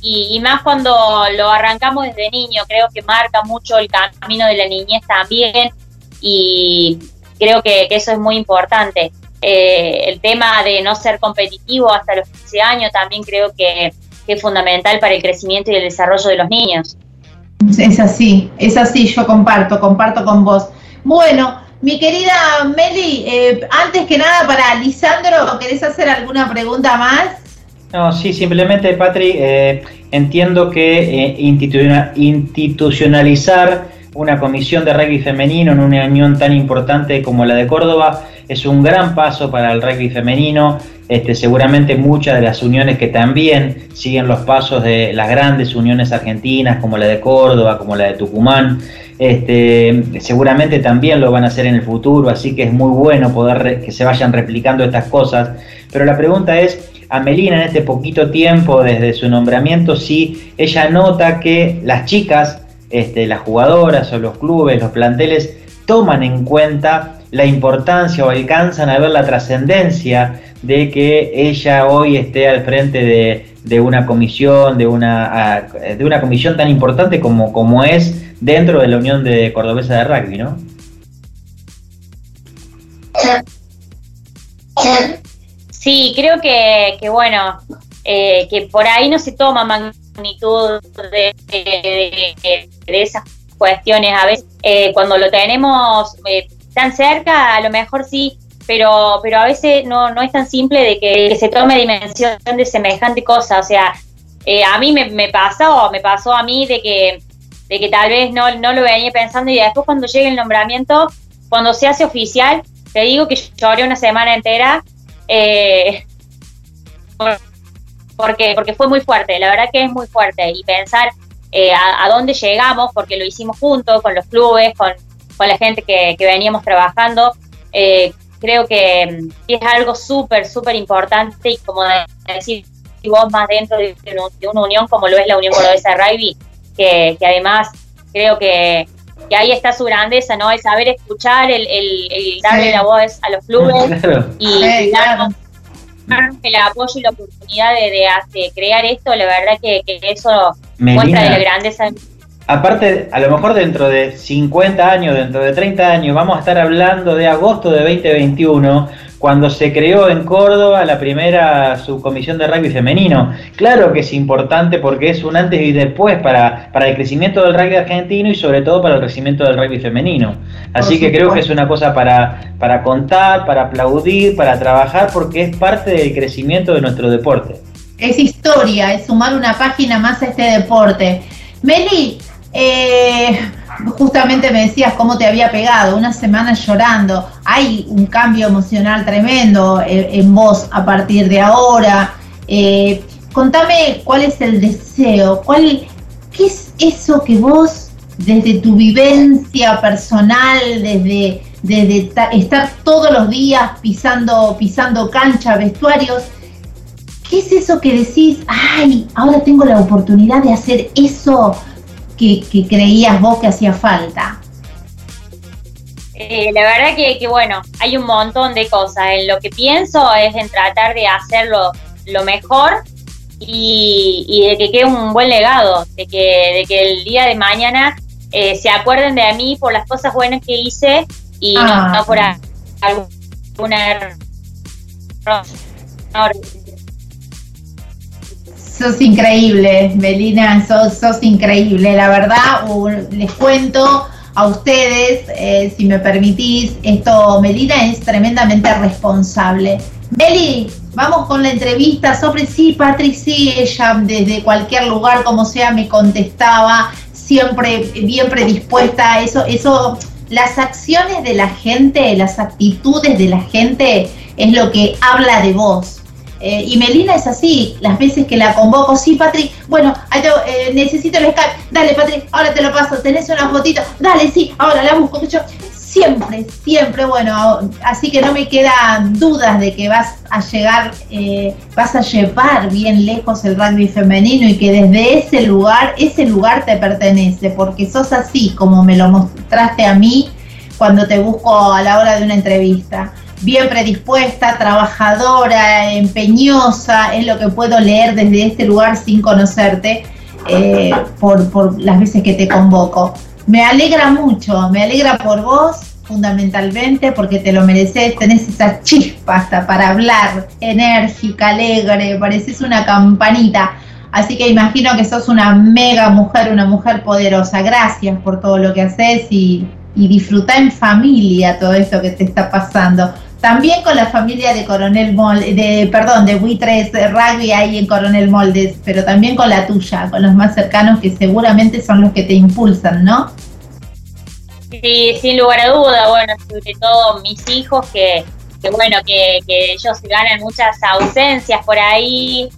Y, y, más cuando lo arrancamos desde niño, creo que marca mucho el camino de la niñez también y creo que, eso es muy importante. Eh, el tema de no ser competitivo hasta los 15 años también creo que, es fundamental para el crecimiento y el desarrollo de los niños. Es así, es así, yo comparto, comparto con vos. Bueno, mi querida Meli, eh, antes que nada para Lisandro, ¿querés hacer alguna pregunta más? No, sí, simplemente, Patri, eh, entiendo que institucionalizar una comisión de rugby femenino en una unión tan importante como la de Córdoba es un gran paso para el rugby femenino. Este, seguramente muchas de las uniones que también siguen los pasos de las grandes uniones argentinas como la de Córdoba, como la de Tucumán, este, seguramente también lo van a hacer en el futuro, así que es muy bueno poder que se vayan replicando estas cosas. Pero la pregunta es, a Melina en este poquito tiempo desde su nombramiento, si ella nota que las chicas este, las jugadoras o los clubes, los planteles, toman en cuenta la importancia o alcanzan a ver la trascendencia de que ella hoy esté al frente de, una comisión, de una, de una comisión tan importante como, como es dentro de la Unión de Cordobesa de Rugby, ¿no? Sí, creo que, que bueno, eh, que por ahí no se toma magnitud de, esas cuestiones. A veces, eh, cuando lo tenemos eh, tan cerca, a lo mejor sí, pero, pero a veces no, no es tan simple de que, se tome dimensión de semejante cosa. O sea, eh, a mí me, me pasó, me pasó a mí de que, de que tal vez no, no lo venía pensando y después cuando llegue el nombramiento, cuando se hace oficial, te digo que lloré una semana entera. Eh, porque, porque fue muy fuerte, la verdad que es muy fuerte y pensar eh, a, dónde llegamos, porque lo hicimos juntos con los clubes, con, la gente que, veníamos trabajando, eh, creo que, es algo súper, súper importante y como decir vos más dentro de, una unión como lo es la Unión Cordobesa de Rugby, que, que además creo que, ahí está su grandeza, ¿no? El saber escuchar, el, el, darle la voz a los clubes y darnos el apoyo y la oportunidad de, crear esto, la verdad que, eso muestra de la grandeza. Aparte, a lo mejor dentro de 50 años, dentro de 30 años, vamos a estar hablando de agosto de 2021 cuando se creó en Córdoba la primera subcomisión de rugby femenino. Claro que es importante porque es un antes y después para, para el crecimiento del rugby argentino y sobre todo para el crecimiento del rugby femenino. Así que creo que es una cosa para, para contar, para aplaudir, para trabajar porque es parte del crecimiento de nuestro deporte. Es historia, es sumar una página más a este deporte. Meli, eh, justamente me decías cómo te había pegado, una semana llorando. Hay un cambio emocional tremendo eh, en, vos a partir de ahora. Eh, contame cuál es el deseo, cuál, qué es eso que vos, desde tu vivencia personal, desde, de, estar todos los días pisando, pisando cancha, vestuarios. ¿Qué es eso que decís? Ay, ahora tengo la oportunidad de hacer eso que, creías vos que hacía falta. Eh, la verdad que, bueno, hay un montón de cosas. En lo que pienso es en tratar de hacerlo lo mejor y, de que quede un buen legado, de que, de que el día de mañana eh, se acuerden de mí por las cosas buenas que hice y no, ah. por alguna Sos increíble, Melina, sos, increíble. La verdad, les cuento a ustedes, eh, si me permitís, esto, Melina es tremendamente responsable. Meli, vamos con la entrevista sobre sí, Patrick, sí, ella desde cualquier lugar, como sea, me contestaba, siempre bien predispuesta eso, eso las acciones de la gente, las actitudes de la gente es lo que habla de vos. Eh, y Melina es así, las veces que la convoco, sí, Patrick, bueno, eh, necesito el Skype, dale, Patrick, ahora te lo paso, tenés una fotito, dale, sí, ahora la busco, yo, siempre, siempre, bueno, así que no me quedan dudas de que vas a llegar, eh, vas a llevar bien lejos el rugby femenino y que desde ese lugar, ese lugar te pertenece, porque sos así como me lo mostraste a mí cuando te busco a la hora de una entrevista. Bien predispuesta, trabajadora, empeñosa, es lo que puedo leer desde este lugar sin conocerte eh, por, las veces que te convoco. Me alegra mucho, me alegra por vos fundamentalmente porque te lo mereces, tenés esa chispa hasta para hablar, enérgica, alegre, pareces una campanita. Así que imagino que sos una mega mujer, una mujer poderosa. Gracias por todo lo que haces y, y disfruta en familia todo esto que te está pasando. También con la familia de Coronel Moldes, de, perdón, de Buitres Rugby ahí en Coronel Moldes, pero también con la tuya, con los más cercanos que seguramente son los que te impulsan, ¿no? Sí, sin lugar a duda, bueno, sobre todo mis hijos que, que bueno, que, que ellos ganan muchas ausencias por ahí,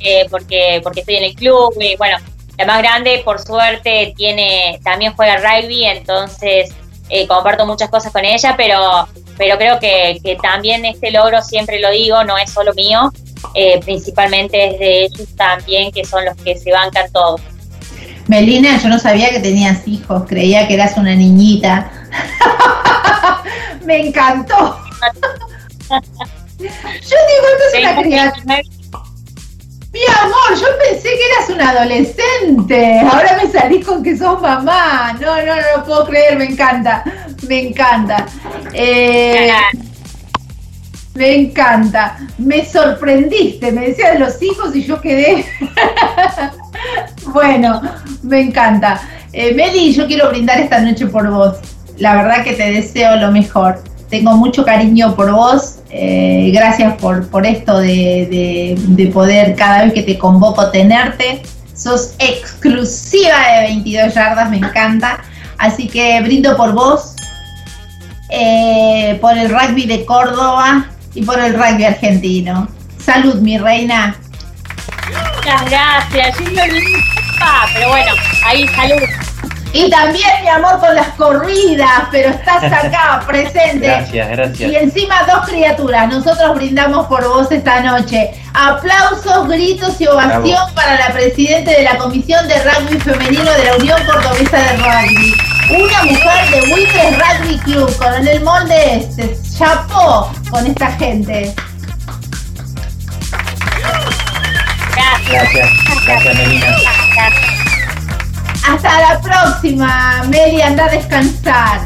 eh, porque, porque estoy en el club, y bueno, la más grande por suerte tiene, también juega rugby, entonces eh, comparto muchas cosas con ella, pero pero creo que, también este logro, siempre lo digo, no es solo mío, eh, principalmente es de ellos también, que son los que se bancan todo. Melina, yo no sabía que tenías hijos, creía que eras una niñita. *laughs* Me encantó. *laughs* yo digo, esto es una criatura. Mi amor, yo pensé que eras un adolescente. Ahora me salís con que sos mamá. No, no, no lo puedo creer, me encanta. Me encanta. Eh, me encanta. Me sorprendiste. Me decías los hijos y yo quedé. *laughs* bueno, me encanta. Eh, Meli, yo quiero brindar esta noche por vos. La verdad que te deseo lo mejor. Tengo mucho cariño por vos eh, gracias por, por esto de, poder cada vez que te convoco tenerte. Sos exclusiva de 22 yardas, me encanta. Así que brindo por vos, eh, por el rugby de Córdoba y por el rugby argentino. Salud, mi reina. Muchas gracias. pero bueno, ahí salud. Y también, mi amor, con las corridas, pero estás *laughs* acá, presente. Gracias, gracias. Y encima dos criaturas. Nosotros brindamos por vos esta noche. Aplausos, gritos y ovación para la presidenta de la Comisión de Rugby Femenino de la Unión Cordobesa de Rugby. Una mujer de Witres Rugby Club, Coronel Molde este. Chapó con esta gente. Gracias. Gracias, gracias Melina. Hasta la próxima, Meli, anda a descansar.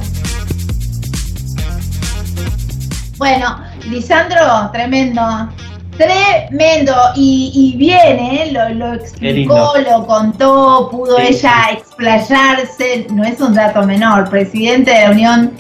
Bueno, Lisandro, tremendo. Tremendo. Y, viene, ¿eh? lo, explicó, lo contó, pudo ella explayarse. No es un dato menor. Presidente de la Unión,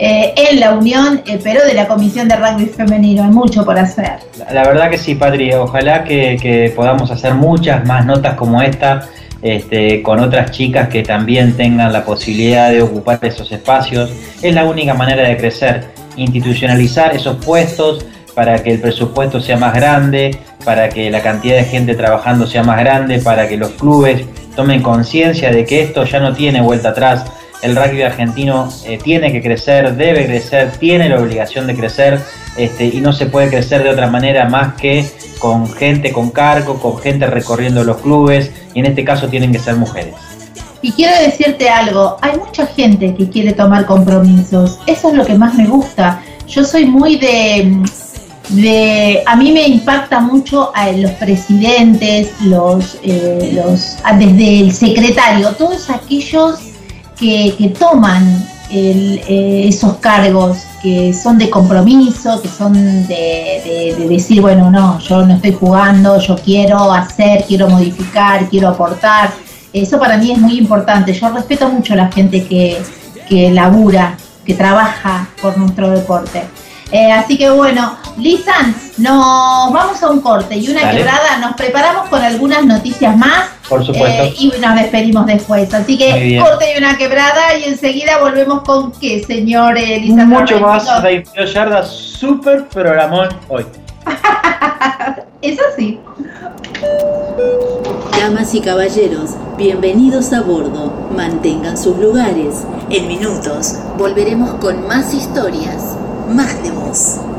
eh, en la Unión, eh, pero de la Comisión de Rugby Femenino. Hay mucho por hacer. La, verdad que sí, Patri. Ojalá que, que podamos hacer muchas más notas como esta este, con otras chicas que también tengan la posibilidad de ocupar esos espacios. Es la única manera de crecer, institucionalizar esos puestos para que el presupuesto sea más grande, para que la cantidad de gente trabajando sea más grande, para que los clubes tomen conciencia de que esto ya no tiene vuelta atrás. El rugby argentino eh, tiene que crecer, debe crecer, tiene la obligación de crecer este, y no se puede crecer de otra manera más que con gente con cargo, con gente recorriendo los clubes y en este caso tienen que ser mujeres. Y quiero decirte algo, hay mucha gente que quiere tomar compromisos, eso es lo que más me gusta. Yo soy muy de, de a mí me impacta mucho a los presidentes, los, eh, los desde el secretario, todos aquellos que, toman eh, esos cargos que son de compromiso, que son de, decir, bueno, no, yo no estoy jugando, yo quiero hacer, quiero modificar, quiero aportar. Eso para mí es muy importante. Yo respeto mucho a la gente que, que labura, que trabaja por nuestro deporte. Eh, así que bueno, Lisan, nos vamos a un corte y una quebrada. Nos preparamos con algunas noticias más. Por supuesto. Eh, y nos despedimos después. Así que corte y una quebrada y enseguida volvemos con qué, señor eh, Lisan. Mucho más de yardas, super programón hoy. *laughs* Eso sí. Damas y caballeros, bienvenidos a bordo. Mantengan sus lugares. En minutos volveremos con más historias más.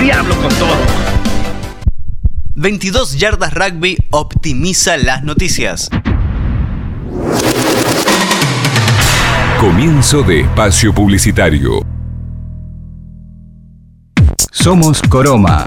Diablo con todo. 22 Yardas Rugby optimiza las noticias. Comienzo de espacio publicitario. Somos Coroma.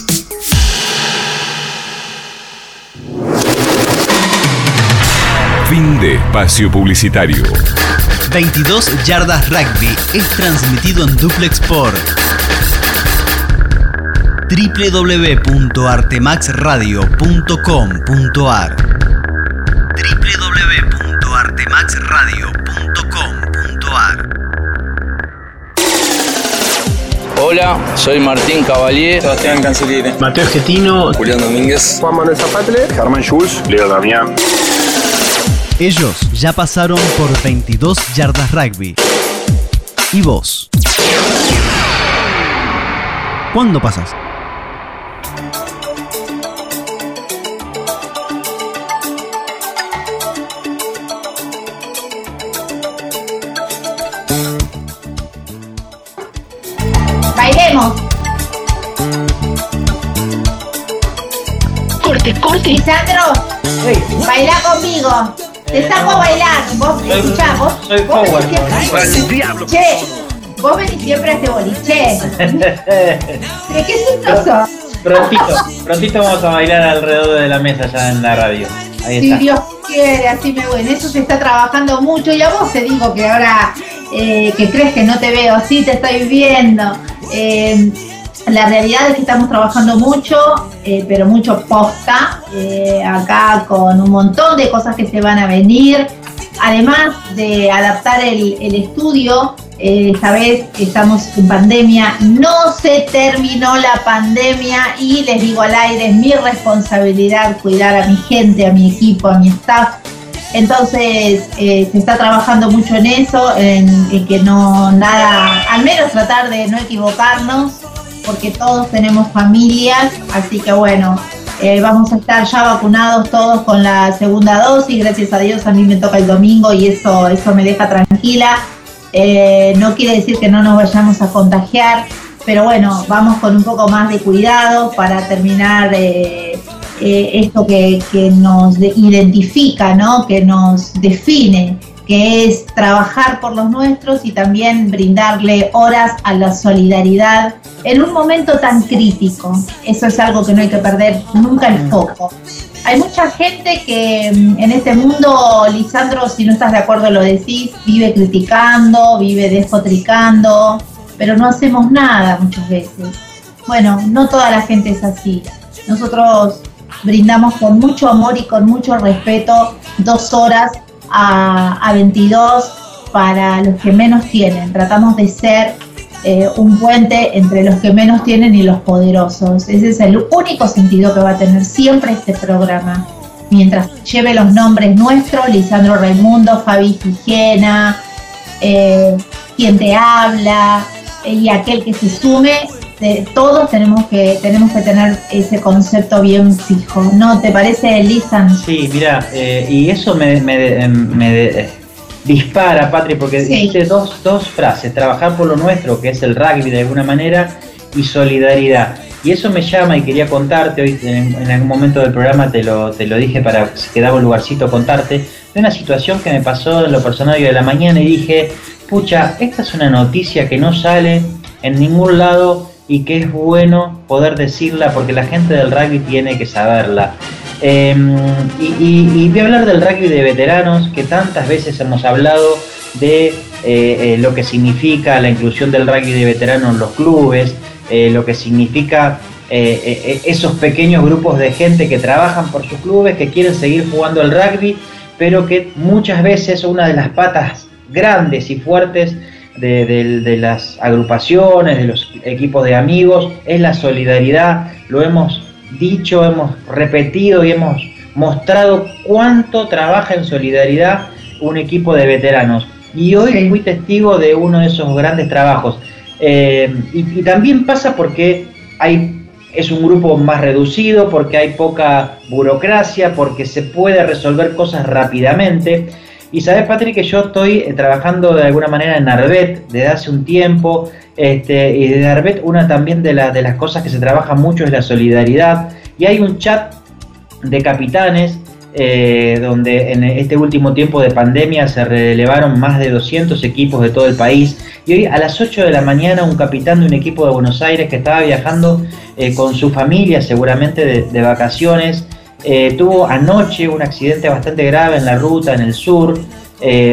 Fin de espacio publicitario. 22 Yardas Rugby es transmitido en duplex por www.artemaxradio.com.ar www.artemaxradio.com.ar Hola, soy Martín Cavalier, Sebastián Cancelire, Mateo Getino, Julián Domínguez, Juan Manuel Zapatle, Germán Schulz, Leo Damián. Ellos ya pasaron por 22 yardas rugby. ¿Y vos? ¿Cuándo pasas? Bailemos. Corte, corte. Lisandro, baila conmigo. Te saco a bailar. Vos, escuchá, vos, Soy vos venís siempre- Che, vos venís siempre a este boliche. *laughs* ¿De qué signo sos? prontito, prontito vamos a bailar alrededor de la mesa ya en la radio. Ahí Si está. Dios quiere, así me voy. En eso se está trabajando mucho. Y a vos te digo que ahora eh, que crees que no te veo, sí te estoy viendo. Eh, la realidad es que estamos trabajando mucho, eh, pero mucho posta. eh, acá con un montón de cosas que se van a venir. Además de adaptar el, estudio, eh, esta vez estamos en pandemia, no se terminó la pandemia y les digo al aire, es mi responsabilidad cuidar a mi gente, a mi equipo, a mi staff. Entonces eh, se está trabajando mucho en eso, en, en que no nada, al menos tratar de no equivocarnos, porque todos tenemos familias, así que bueno, eh, vamos a estar ya vacunados todos con la segunda dosis, gracias a Dios a mí me toca el domingo y eso, eso me deja tranquila. Eh, no quiere decir que no nos vayamos a contagiar, pero bueno, vamos con un poco más de cuidado para terminar eh, eh, esto que, que nos de- identifica, ¿no? que nos define, que es trabajar por los nuestros y también brindarle horas a la solidaridad en un momento tan crítico. Eso es algo que no hay que perder nunca el foco. Hay mucha gente que mm, en este mundo, Lisandro, si no estás de acuerdo lo decís, vive criticando, vive despotricando, pero no hacemos nada muchas veces. Bueno, no toda la gente es así. Nosotros brindamos con mucho amor y con mucho respeto dos horas a, a 22 para los que menos tienen. Tratamos de ser eh, un puente entre los que menos tienen y los poderosos. Ese es el único sentido que va a tener siempre este programa. Mientras lleve los nombres nuestros, Lisandro Raimundo, Fabi Higiena, eh, quien te habla y aquel que se sume, de- todos tenemos que, tenemos que tener ese concepto bien fijo. ¿No te parece, Lisan? Sí, mira, eh, y eso me, me- me, eh, dispara, Patri, porque Sí. dijiste dos, dos frases, trabajar por lo nuestro, que es el rugby de alguna manera, y solidaridad. Y eso me llama y quería contarte, hoy en, en algún momento del programa te lo, te lo dije para si quedaba un lugarcito contarte, de una situación que me pasó en lo personal hoy de la mañana y dije, pucha, esta es una noticia que no sale en ningún lado y que es bueno poder decirla porque la gente del rugby tiene que saberla. Eh, y, voy a hablar del rugby de veteranos, que tantas veces hemos hablado de eh, eh, lo que significa la inclusión del rugby de veteranos en los clubes, eh, lo que significa esos pequeños grupos de gente que trabajan por sus clubes, que quieren seguir jugando al rugby, pero que muchas veces una de las patas grandes y fuertes de, de- de las agrupaciones, de los equipos de amigos, es la solidaridad. Lo hemos dicho, hemos repetido y hemos mostrado cuánto trabaja en solidaridad un equipo de veteranos. Y hoy fui testigo de uno de esos grandes trabajos. Eh, y, y también pasa porque hay, es un grupo más reducido, porque hay poca burocracia, porque se puede resolver cosas rápidamente. Y sabes, Patrick, que yo estoy eh, trabajando de alguna manera en Arbet desde hace un tiempo. Este, y desde Arbet, una también de, de las cosas que se trabaja mucho es la solidaridad. Y hay un chat de capitanes eh, donde en este último tiempo de pandemia se relevaron más de 200 equipos de todo el país. Y hoy a las 8 de la mañana un capitán de un equipo de Buenos Aires que estaba viajando eh, con su familia, seguramente de, vacaciones, eh, tuvo anoche un accidente bastante grave en la ruta en el sur,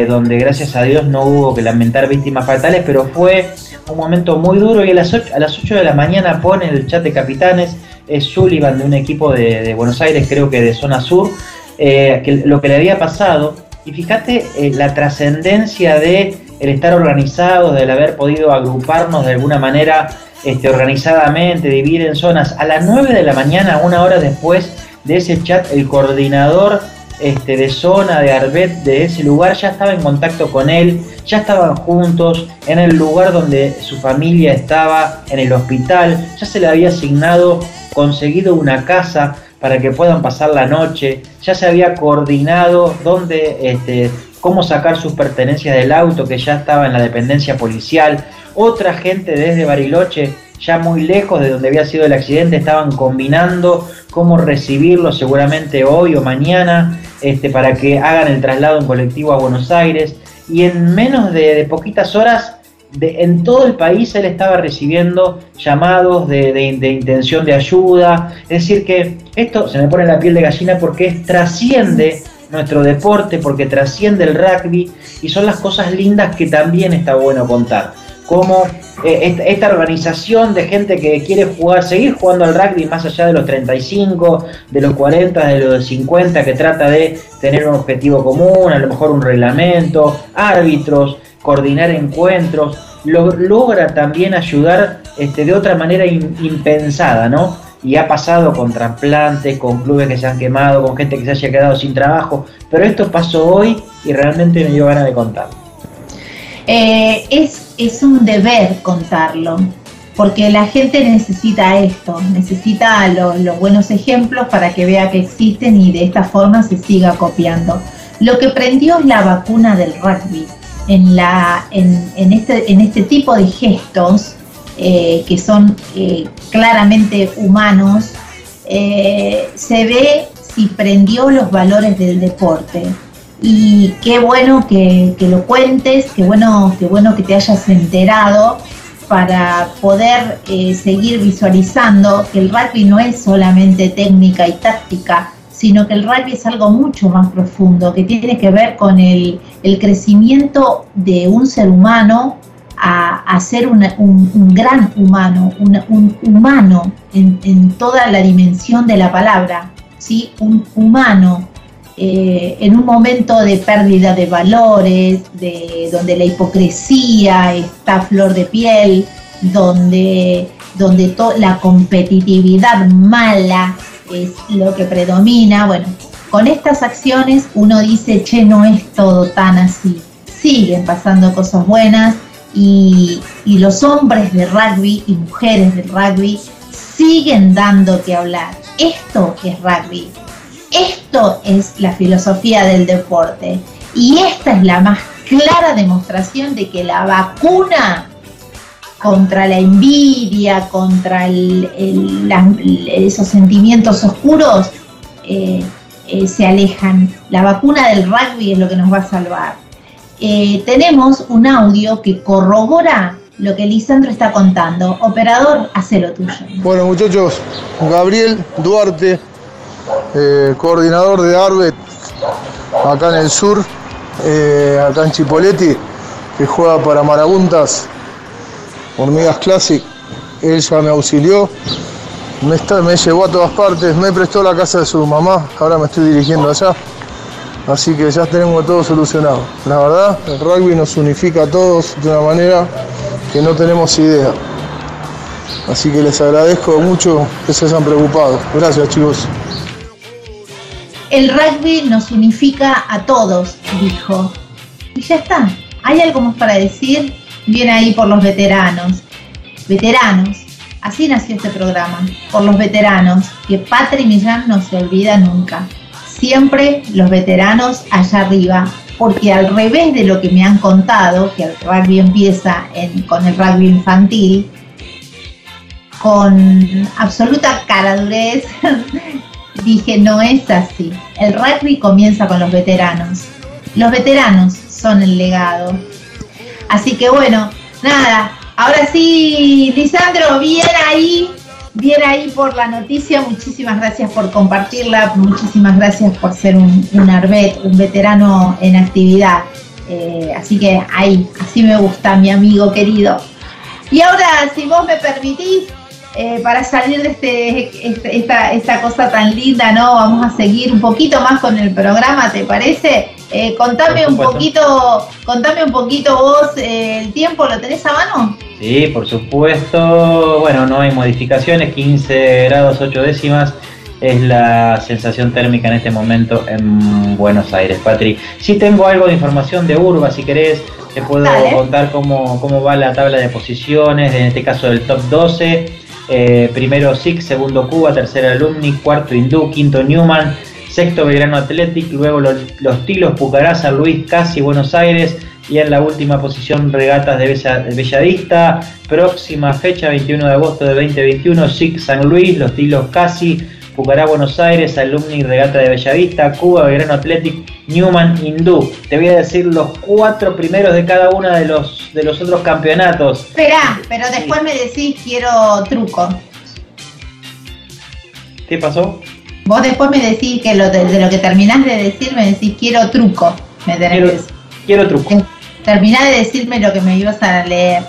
donde gracias a Dios no hubo que lamentar víctimas fatales, pero fue un momento muy duro y a las 8, a las 8 de la mañana pone el chat de capitanes, es Sullivan de un equipo de, Buenos Aires, creo que de zona sur, eh, lo que le había pasado. Y fíjate eh, la trascendencia de el estar organizados, del haber podido agruparnos de alguna manera este, organizadamente, dividir en zonas. A las 9 de la mañana, una hora después de ese chat, el coordinador este, de zona de Arbet de ese lugar ya estaba en contacto con él, ya estaban juntos en el lugar donde su familia estaba, en el hospital, ya se le había asignado, conseguido una casa para que puedan pasar la noche, ya se había coordinado dónde, este, cómo sacar sus pertenencias del auto que ya estaba en la dependencia policial, otra gente desde Bariloche, ya muy lejos de donde había sido el accidente, estaban combinando cómo recibirlo seguramente hoy o mañana este, para que hagan el traslado en colectivo a Buenos Aires. Y en menos de poquitas horas en todo el país él estaba recibiendo llamados de, intención de ayuda. Es decir, que esto se me pone la piel de gallina porque trasciende nuestro deporte, porque trasciende el rugby y son las cosas lindas que también está bueno contar. Como esta, organización de gente que quiere jugar, seguir jugando al rugby más allá de los 35, de los 40, de los 50, que trata de tener un objetivo común, a lo mejor un reglamento, árbitros, coordinar encuentros, logra también ayudar este, de otra manera impensada, ¿no? Y ha pasado con trasplantes, con clubes que se han quemado, con gente que se haya quedado sin trabajo, pero esto pasó hoy y realmente me dio ganas de contarlo. Eh, es, es un deber contarlo, porque la gente necesita esto, necesita los buenos ejemplos para que vea que existen y de esta forma se siga copiando. Lo que prendió es la vacuna del rugby en, la, en, este, en este tipo de gestos eh, que son eh, claramente humanos, se ve si prendió los valores del deporte. Y qué bueno que, lo cuentes, qué bueno, qué bueno que te hayas enterado para poder seguir visualizando que el rugby no es solamente técnica y táctica, sino que el rugby es algo mucho más profundo, que tiene que ver con el, crecimiento de un ser humano a, ser un, gran humano, un, humano en, toda la dimensión de la palabra, ¿sí? un humano eh, en un momento de pérdida de valores, de, donde la hipocresía está a flor de piel, donde, donde la competitividad mala es lo que predomina. Bueno, con estas acciones uno dice, che, no es todo tan así. Siguen pasando cosas buenas y, los hombres de rugby y mujeres de rugby siguen dando que hablar. Esto es rugby. Es la filosofía del deporte. Y esta es la más clara demostración de que la vacuna contra la envidia, contra esos sentimientos oscuros, eh, eh, se alejan. La vacuna del rugby es lo que nos va a salvar. Eh, tenemos un audio que corrobora lo que Lisandro está contando. Operador, hace lo tuyo. Bueno muchachos, Gabriel Duarte, coordinador de ARBET acá en el sur, acá en Chipoletti, que juega para Marabuntas Hormigas Classic, ella me auxilió, me, me llevó a todas partes, me prestó la casa de su mamá, ahora me estoy dirigiendo allá. Así que ya tenemos todo solucionado. La verdad, el rugby nos unifica a todos de una manera que no tenemos idea. Así que les agradezco mucho que se hayan preocupado. Gracias chicos. El rugby nos unifica a todos, dijo. Y ya está. ¿Hay algo más para decir? viene ahí por los veteranos. Veteranos, así nació este programa, por los veteranos, que Patri Millán no se olvida nunca. Siempre los veteranos allá arriba, porque al revés de lo que me han contado, que el rugby empieza con el rugby infantil, con absoluta caradurez, *laughs* dije, no es así. El rugby comienza con los veteranos. Los veteranos son el legado. Así que bueno, nada, ahora sí, Lisandro, bien ahí, bien ahí por la noticia, muchísimas gracias por compartirla, muchísimas gracias por ser un, arbet, un veterano en actividad. Eh, así que ahí, así me gusta, mi amigo querido. Y ahora, si vos me permitís, eh, para salir de este, este, esta, esta, cosa tan linda, ¿no? Vamos a seguir un poquito más con el programa, ¿te parece? Eh, contame un poquito, contame un poquito vos, eh, el tiempo, ¿lo tenés a mano? Sí, por supuesto. Bueno, no hay modificaciones, 15 grados 8 décimas es la sensación térmica en este momento en Buenos Aires, Patri. Sí tengo algo de información de Urba, si querés, te puedo contar cómo, cómo va la tabla de posiciones, en este caso del top 12. Eh, primero SIC, segundo Cuba, tercero Alumni, cuarto Hindú, quinto Newman, sexto Belgrano Athletic, luego los, Tilos, Pucará, San Luis, Casi, Buenos Aires y en la última posición Regatas de, Bellavista. Próxima fecha, 21 de agosto de 2021, SIC San Luis, Los Tilos Casi, Pucará, Buenos Aires, Alumni Regata de Bellavista, Cuba, Belgrano Athletic, Newman, Hindú. Te voy a decir los cuatro primeros de cada uno de los, de los otros campeonatos. Espera, pero después me decís quiero truco. ¿Qué pasó? Vos después me decís que lo de, lo que terminás de decir, me decís quiero truco. Me quiero, quiero truco. Terminás de decirme lo que me ibas a leer.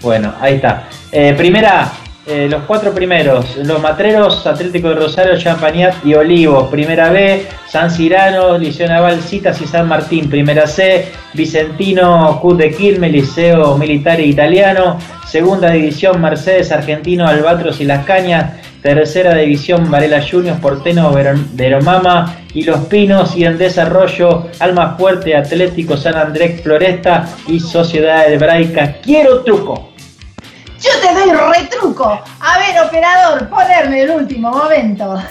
Bueno, ahí está. Eh, primera, eh, los cuatro primeros, los Matreros, Atlético de Rosario, Champagnat y Olivos, Primera B, San Cirano, Liceo Naval, Citas y San Martín, Primera C, Vicentino, Cut de Quilmes, Liceo Militar Italiano, Segunda División, Mercedes, Argentino, Albatros y Las Cañas, Tercera División, Varela Juniors, Porteno, Veromama y Los Pinos, y en desarrollo, Alma Fuerte, Atlético San Andrés, Floresta y Sociedad de Braica. Quiero truco. Yo te doy retruco. A ver, operador, ponerme el último momento. *laughs*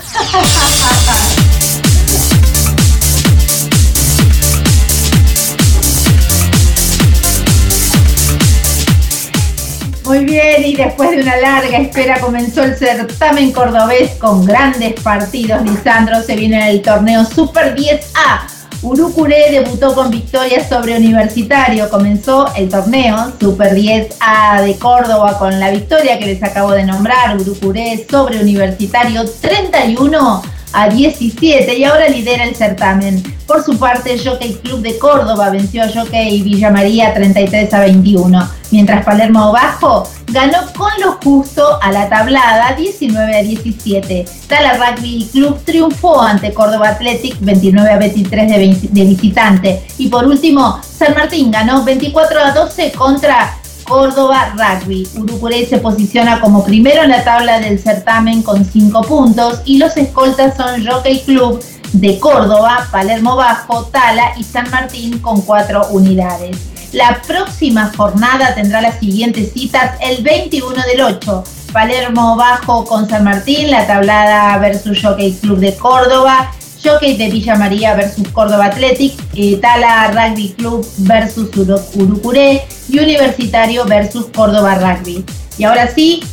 Muy bien, y después de una larga espera comenzó el certamen cordobés con grandes partidos. Lisandro se viene el torneo Super 10A Urucuré debutó con victoria sobre Universitario. Comenzó el torneo Super 10A de Córdoba con la victoria que les acabo de nombrar. Urucuré sobre Universitario 31 a 17 y ahora lidera el certamen. Por su parte, Jockey Club de Córdoba venció a Jockey Villa María 33 a 21, mientras Palermo Bajo ganó con lo justo a la tablada 19 a 17. Tala Rugby Club triunfó ante Córdoba Athletic 29 a 23 de, de visitante. Y por último, San Martín ganó 24 a 12 contra Córdoba Rugby. Urucurey se posiciona como primero en la tabla del certamen con 5 puntos y los escoltas son Jockey Club de Córdoba, Palermo Bajo, Tala y San Martín con 4 unidades. La próxima jornada tendrá las siguientes citas el 21 del 8. Palermo Bajo con San Martín, la tablada versus Jockey Club de Córdoba, Jockey de Villa María versus Córdoba Athletic, eh, Tala Rugby Club versus Urucuré y Universitario versus Córdoba Rugby. Y ahora sí,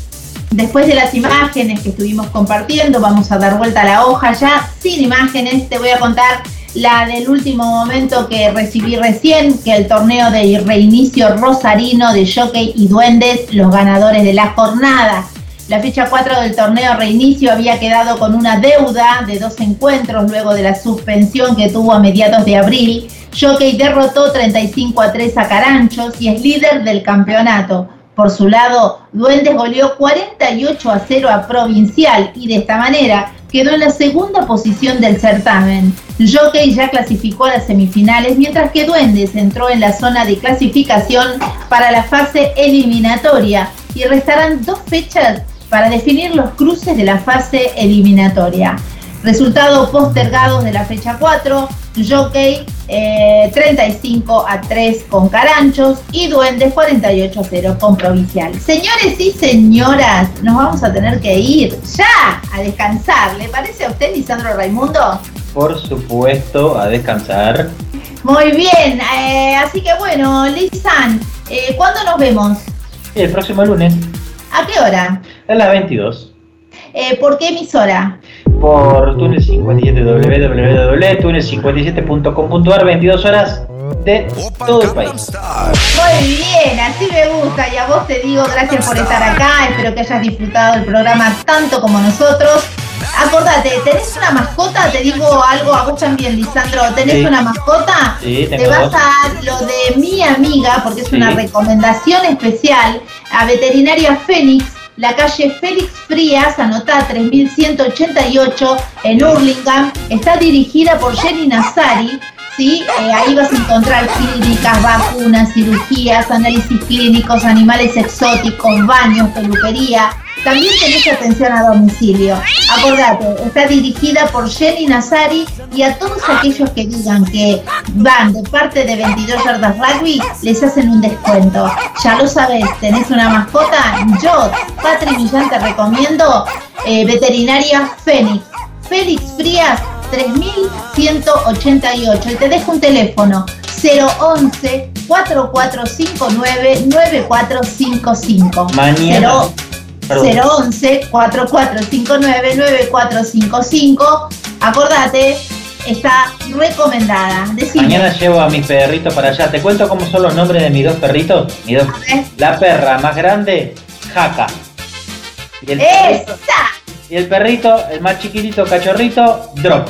después de las imágenes que estuvimos compartiendo, vamos a dar vuelta a la hoja ya sin imágenes. Te voy a contar la del último momento que recibí recién, que el torneo de reinicio rosarino de Jockey y Duendes, los ganadores de la jornada. La fecha 4 del torneo reinicio había quedado con una deuda de dos encuentros luego de la suspensión que tuvo a mediados de abril. Jockey derrotó 35 a 3 a Caranchos y es líder del campeonato. Por su lado, Duendes goleó 48 a 0 a Provincial y de esta manera quedó en la segunda posición del certamen. Jockey ya clasificó a las semifinales, mientras que Duendes entró en la zona de clasificación para la fase eliminatoria y restarán dos fechas para definir los cruces de la fase eliminatoria. Resultados postergados de la fecha 4, Jockey 35 eh, a 3 con Caranchos y Duendes 48 a 0 con Provincial. Señores y señoras, nos vamos a tener que ir ya a descansar. ¿Le parece a usted, Lisandro Raimundo? Por supuesto, a descansar. Muy bien, eh, así que bueno, Lisan, eh, ¿cuándo nos vemos? El próximo lunes. ¿A qué hora? A las 22. Eh, ¿Por qué emisora? por túnel 57 www.túnel57.com.ar 22 horas de todo el país. Muy bien, así me gusta. Y a vos te digo gracias por estar acá. Espero que hayas disfrutado el programa tanto como nosotros. Acordate, ¿tenés una mascota? Te digo algo a vos también, Lisandro. ¿Tenés Sí. una mascota? Sí, tengo Te vas dos. a lo de mi amiga, porque es Sí. una recomendación especial, a Veterinaria Fénix, la calle Félix Frías, anotá 3188 en Hurlingham. Está dirigida por Jenny Nazari. ¿sí? Eh, ahí vas a encontrar clínicas, vacunas, cirugías, análisis clínicos, animales exóticos, baños, peluquería. También tenés atención a domicilio. Acordate, está dirigida por Jenny Nazari y a todos aquellos que digan que van de parte de 22 Yardas Rugby, les hacen un descuento. Ya lo sabes, tenés una mascota, yo, Patri Millán, te recomiendo eh, Veterinaria Fénix. Félix Frías 3188 y te dejo un teléfono 011 4459 9455. Mañana. 011-4459-9455. Acordate, está recomendada. Mañana llevo a mis perritos para allá. ¿Te cuento cómo son los nombres de mis dos perritos? Mis dos... La perra más grande, Jaca. Y el, perrito, y el perrito, el más chiquitito cachorrito, Drop.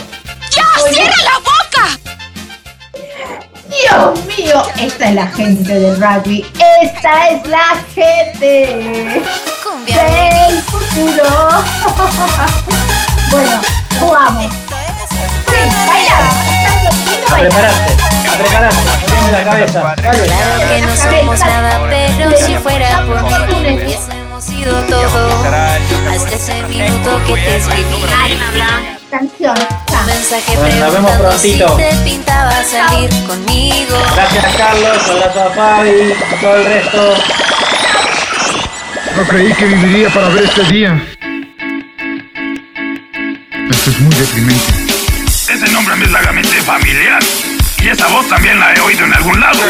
¡Ya! ¡Cierra la boca! Dios mío, esta es la gente del rugby. Esta es la gente del futuro. *laughs* bueno, jugamos. Sí, bailamos. A prepararse, a prepararse, poneme la cabeza. Dale. Que no somos nada, pero si fuera por mí, hubiésemos sido todo. Hasta ese minuto que te escribí. Canción. Mensaje Bueno, nos vemos preguntando si prontito. te pintaba salir conmigo. Gracias Carlos, abrazo a Fabi, a todo el resto. No creí que viviría para ver este día. Esto es muy deprimente. Ese nombre me es vagamente familiar. Y esa voz también la he oído en algún lado. *laughs*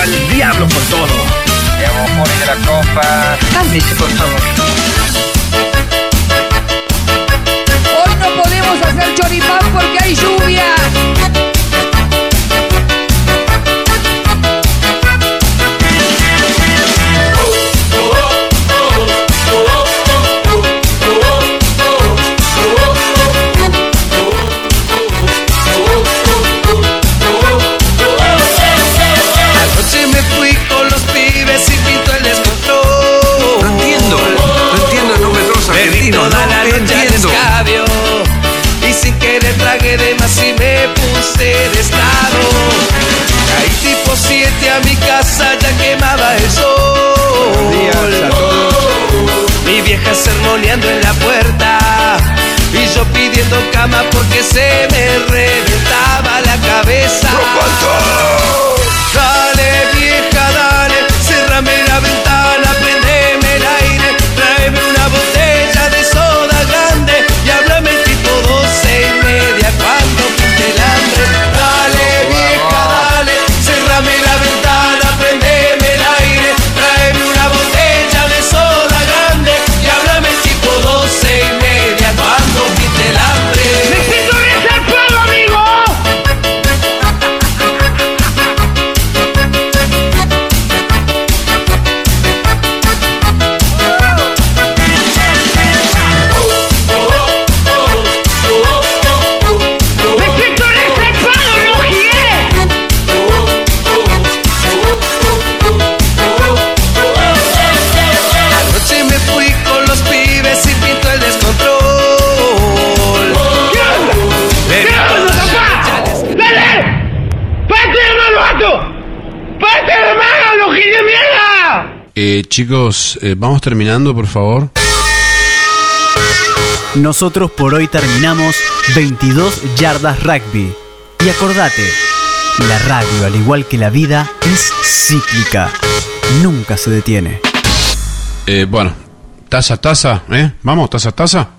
Al diablo por todo. de la copa. Cálmese, por favor. Hoy no podemos hacer choripán porque hay lluvia. En la puerta. Y yo pidiendo cama porque se me reventaba la cabeza. Chicos, eh, vamos terminando, por favor. Nosotros por hoy terminamos 22 yardas rugby. Y acordate, la radio, al igual que la vida, es cíclica. Nunca se detiene. Eh, bueno, taza, taza, ¿eh? Vamos, taza, taza.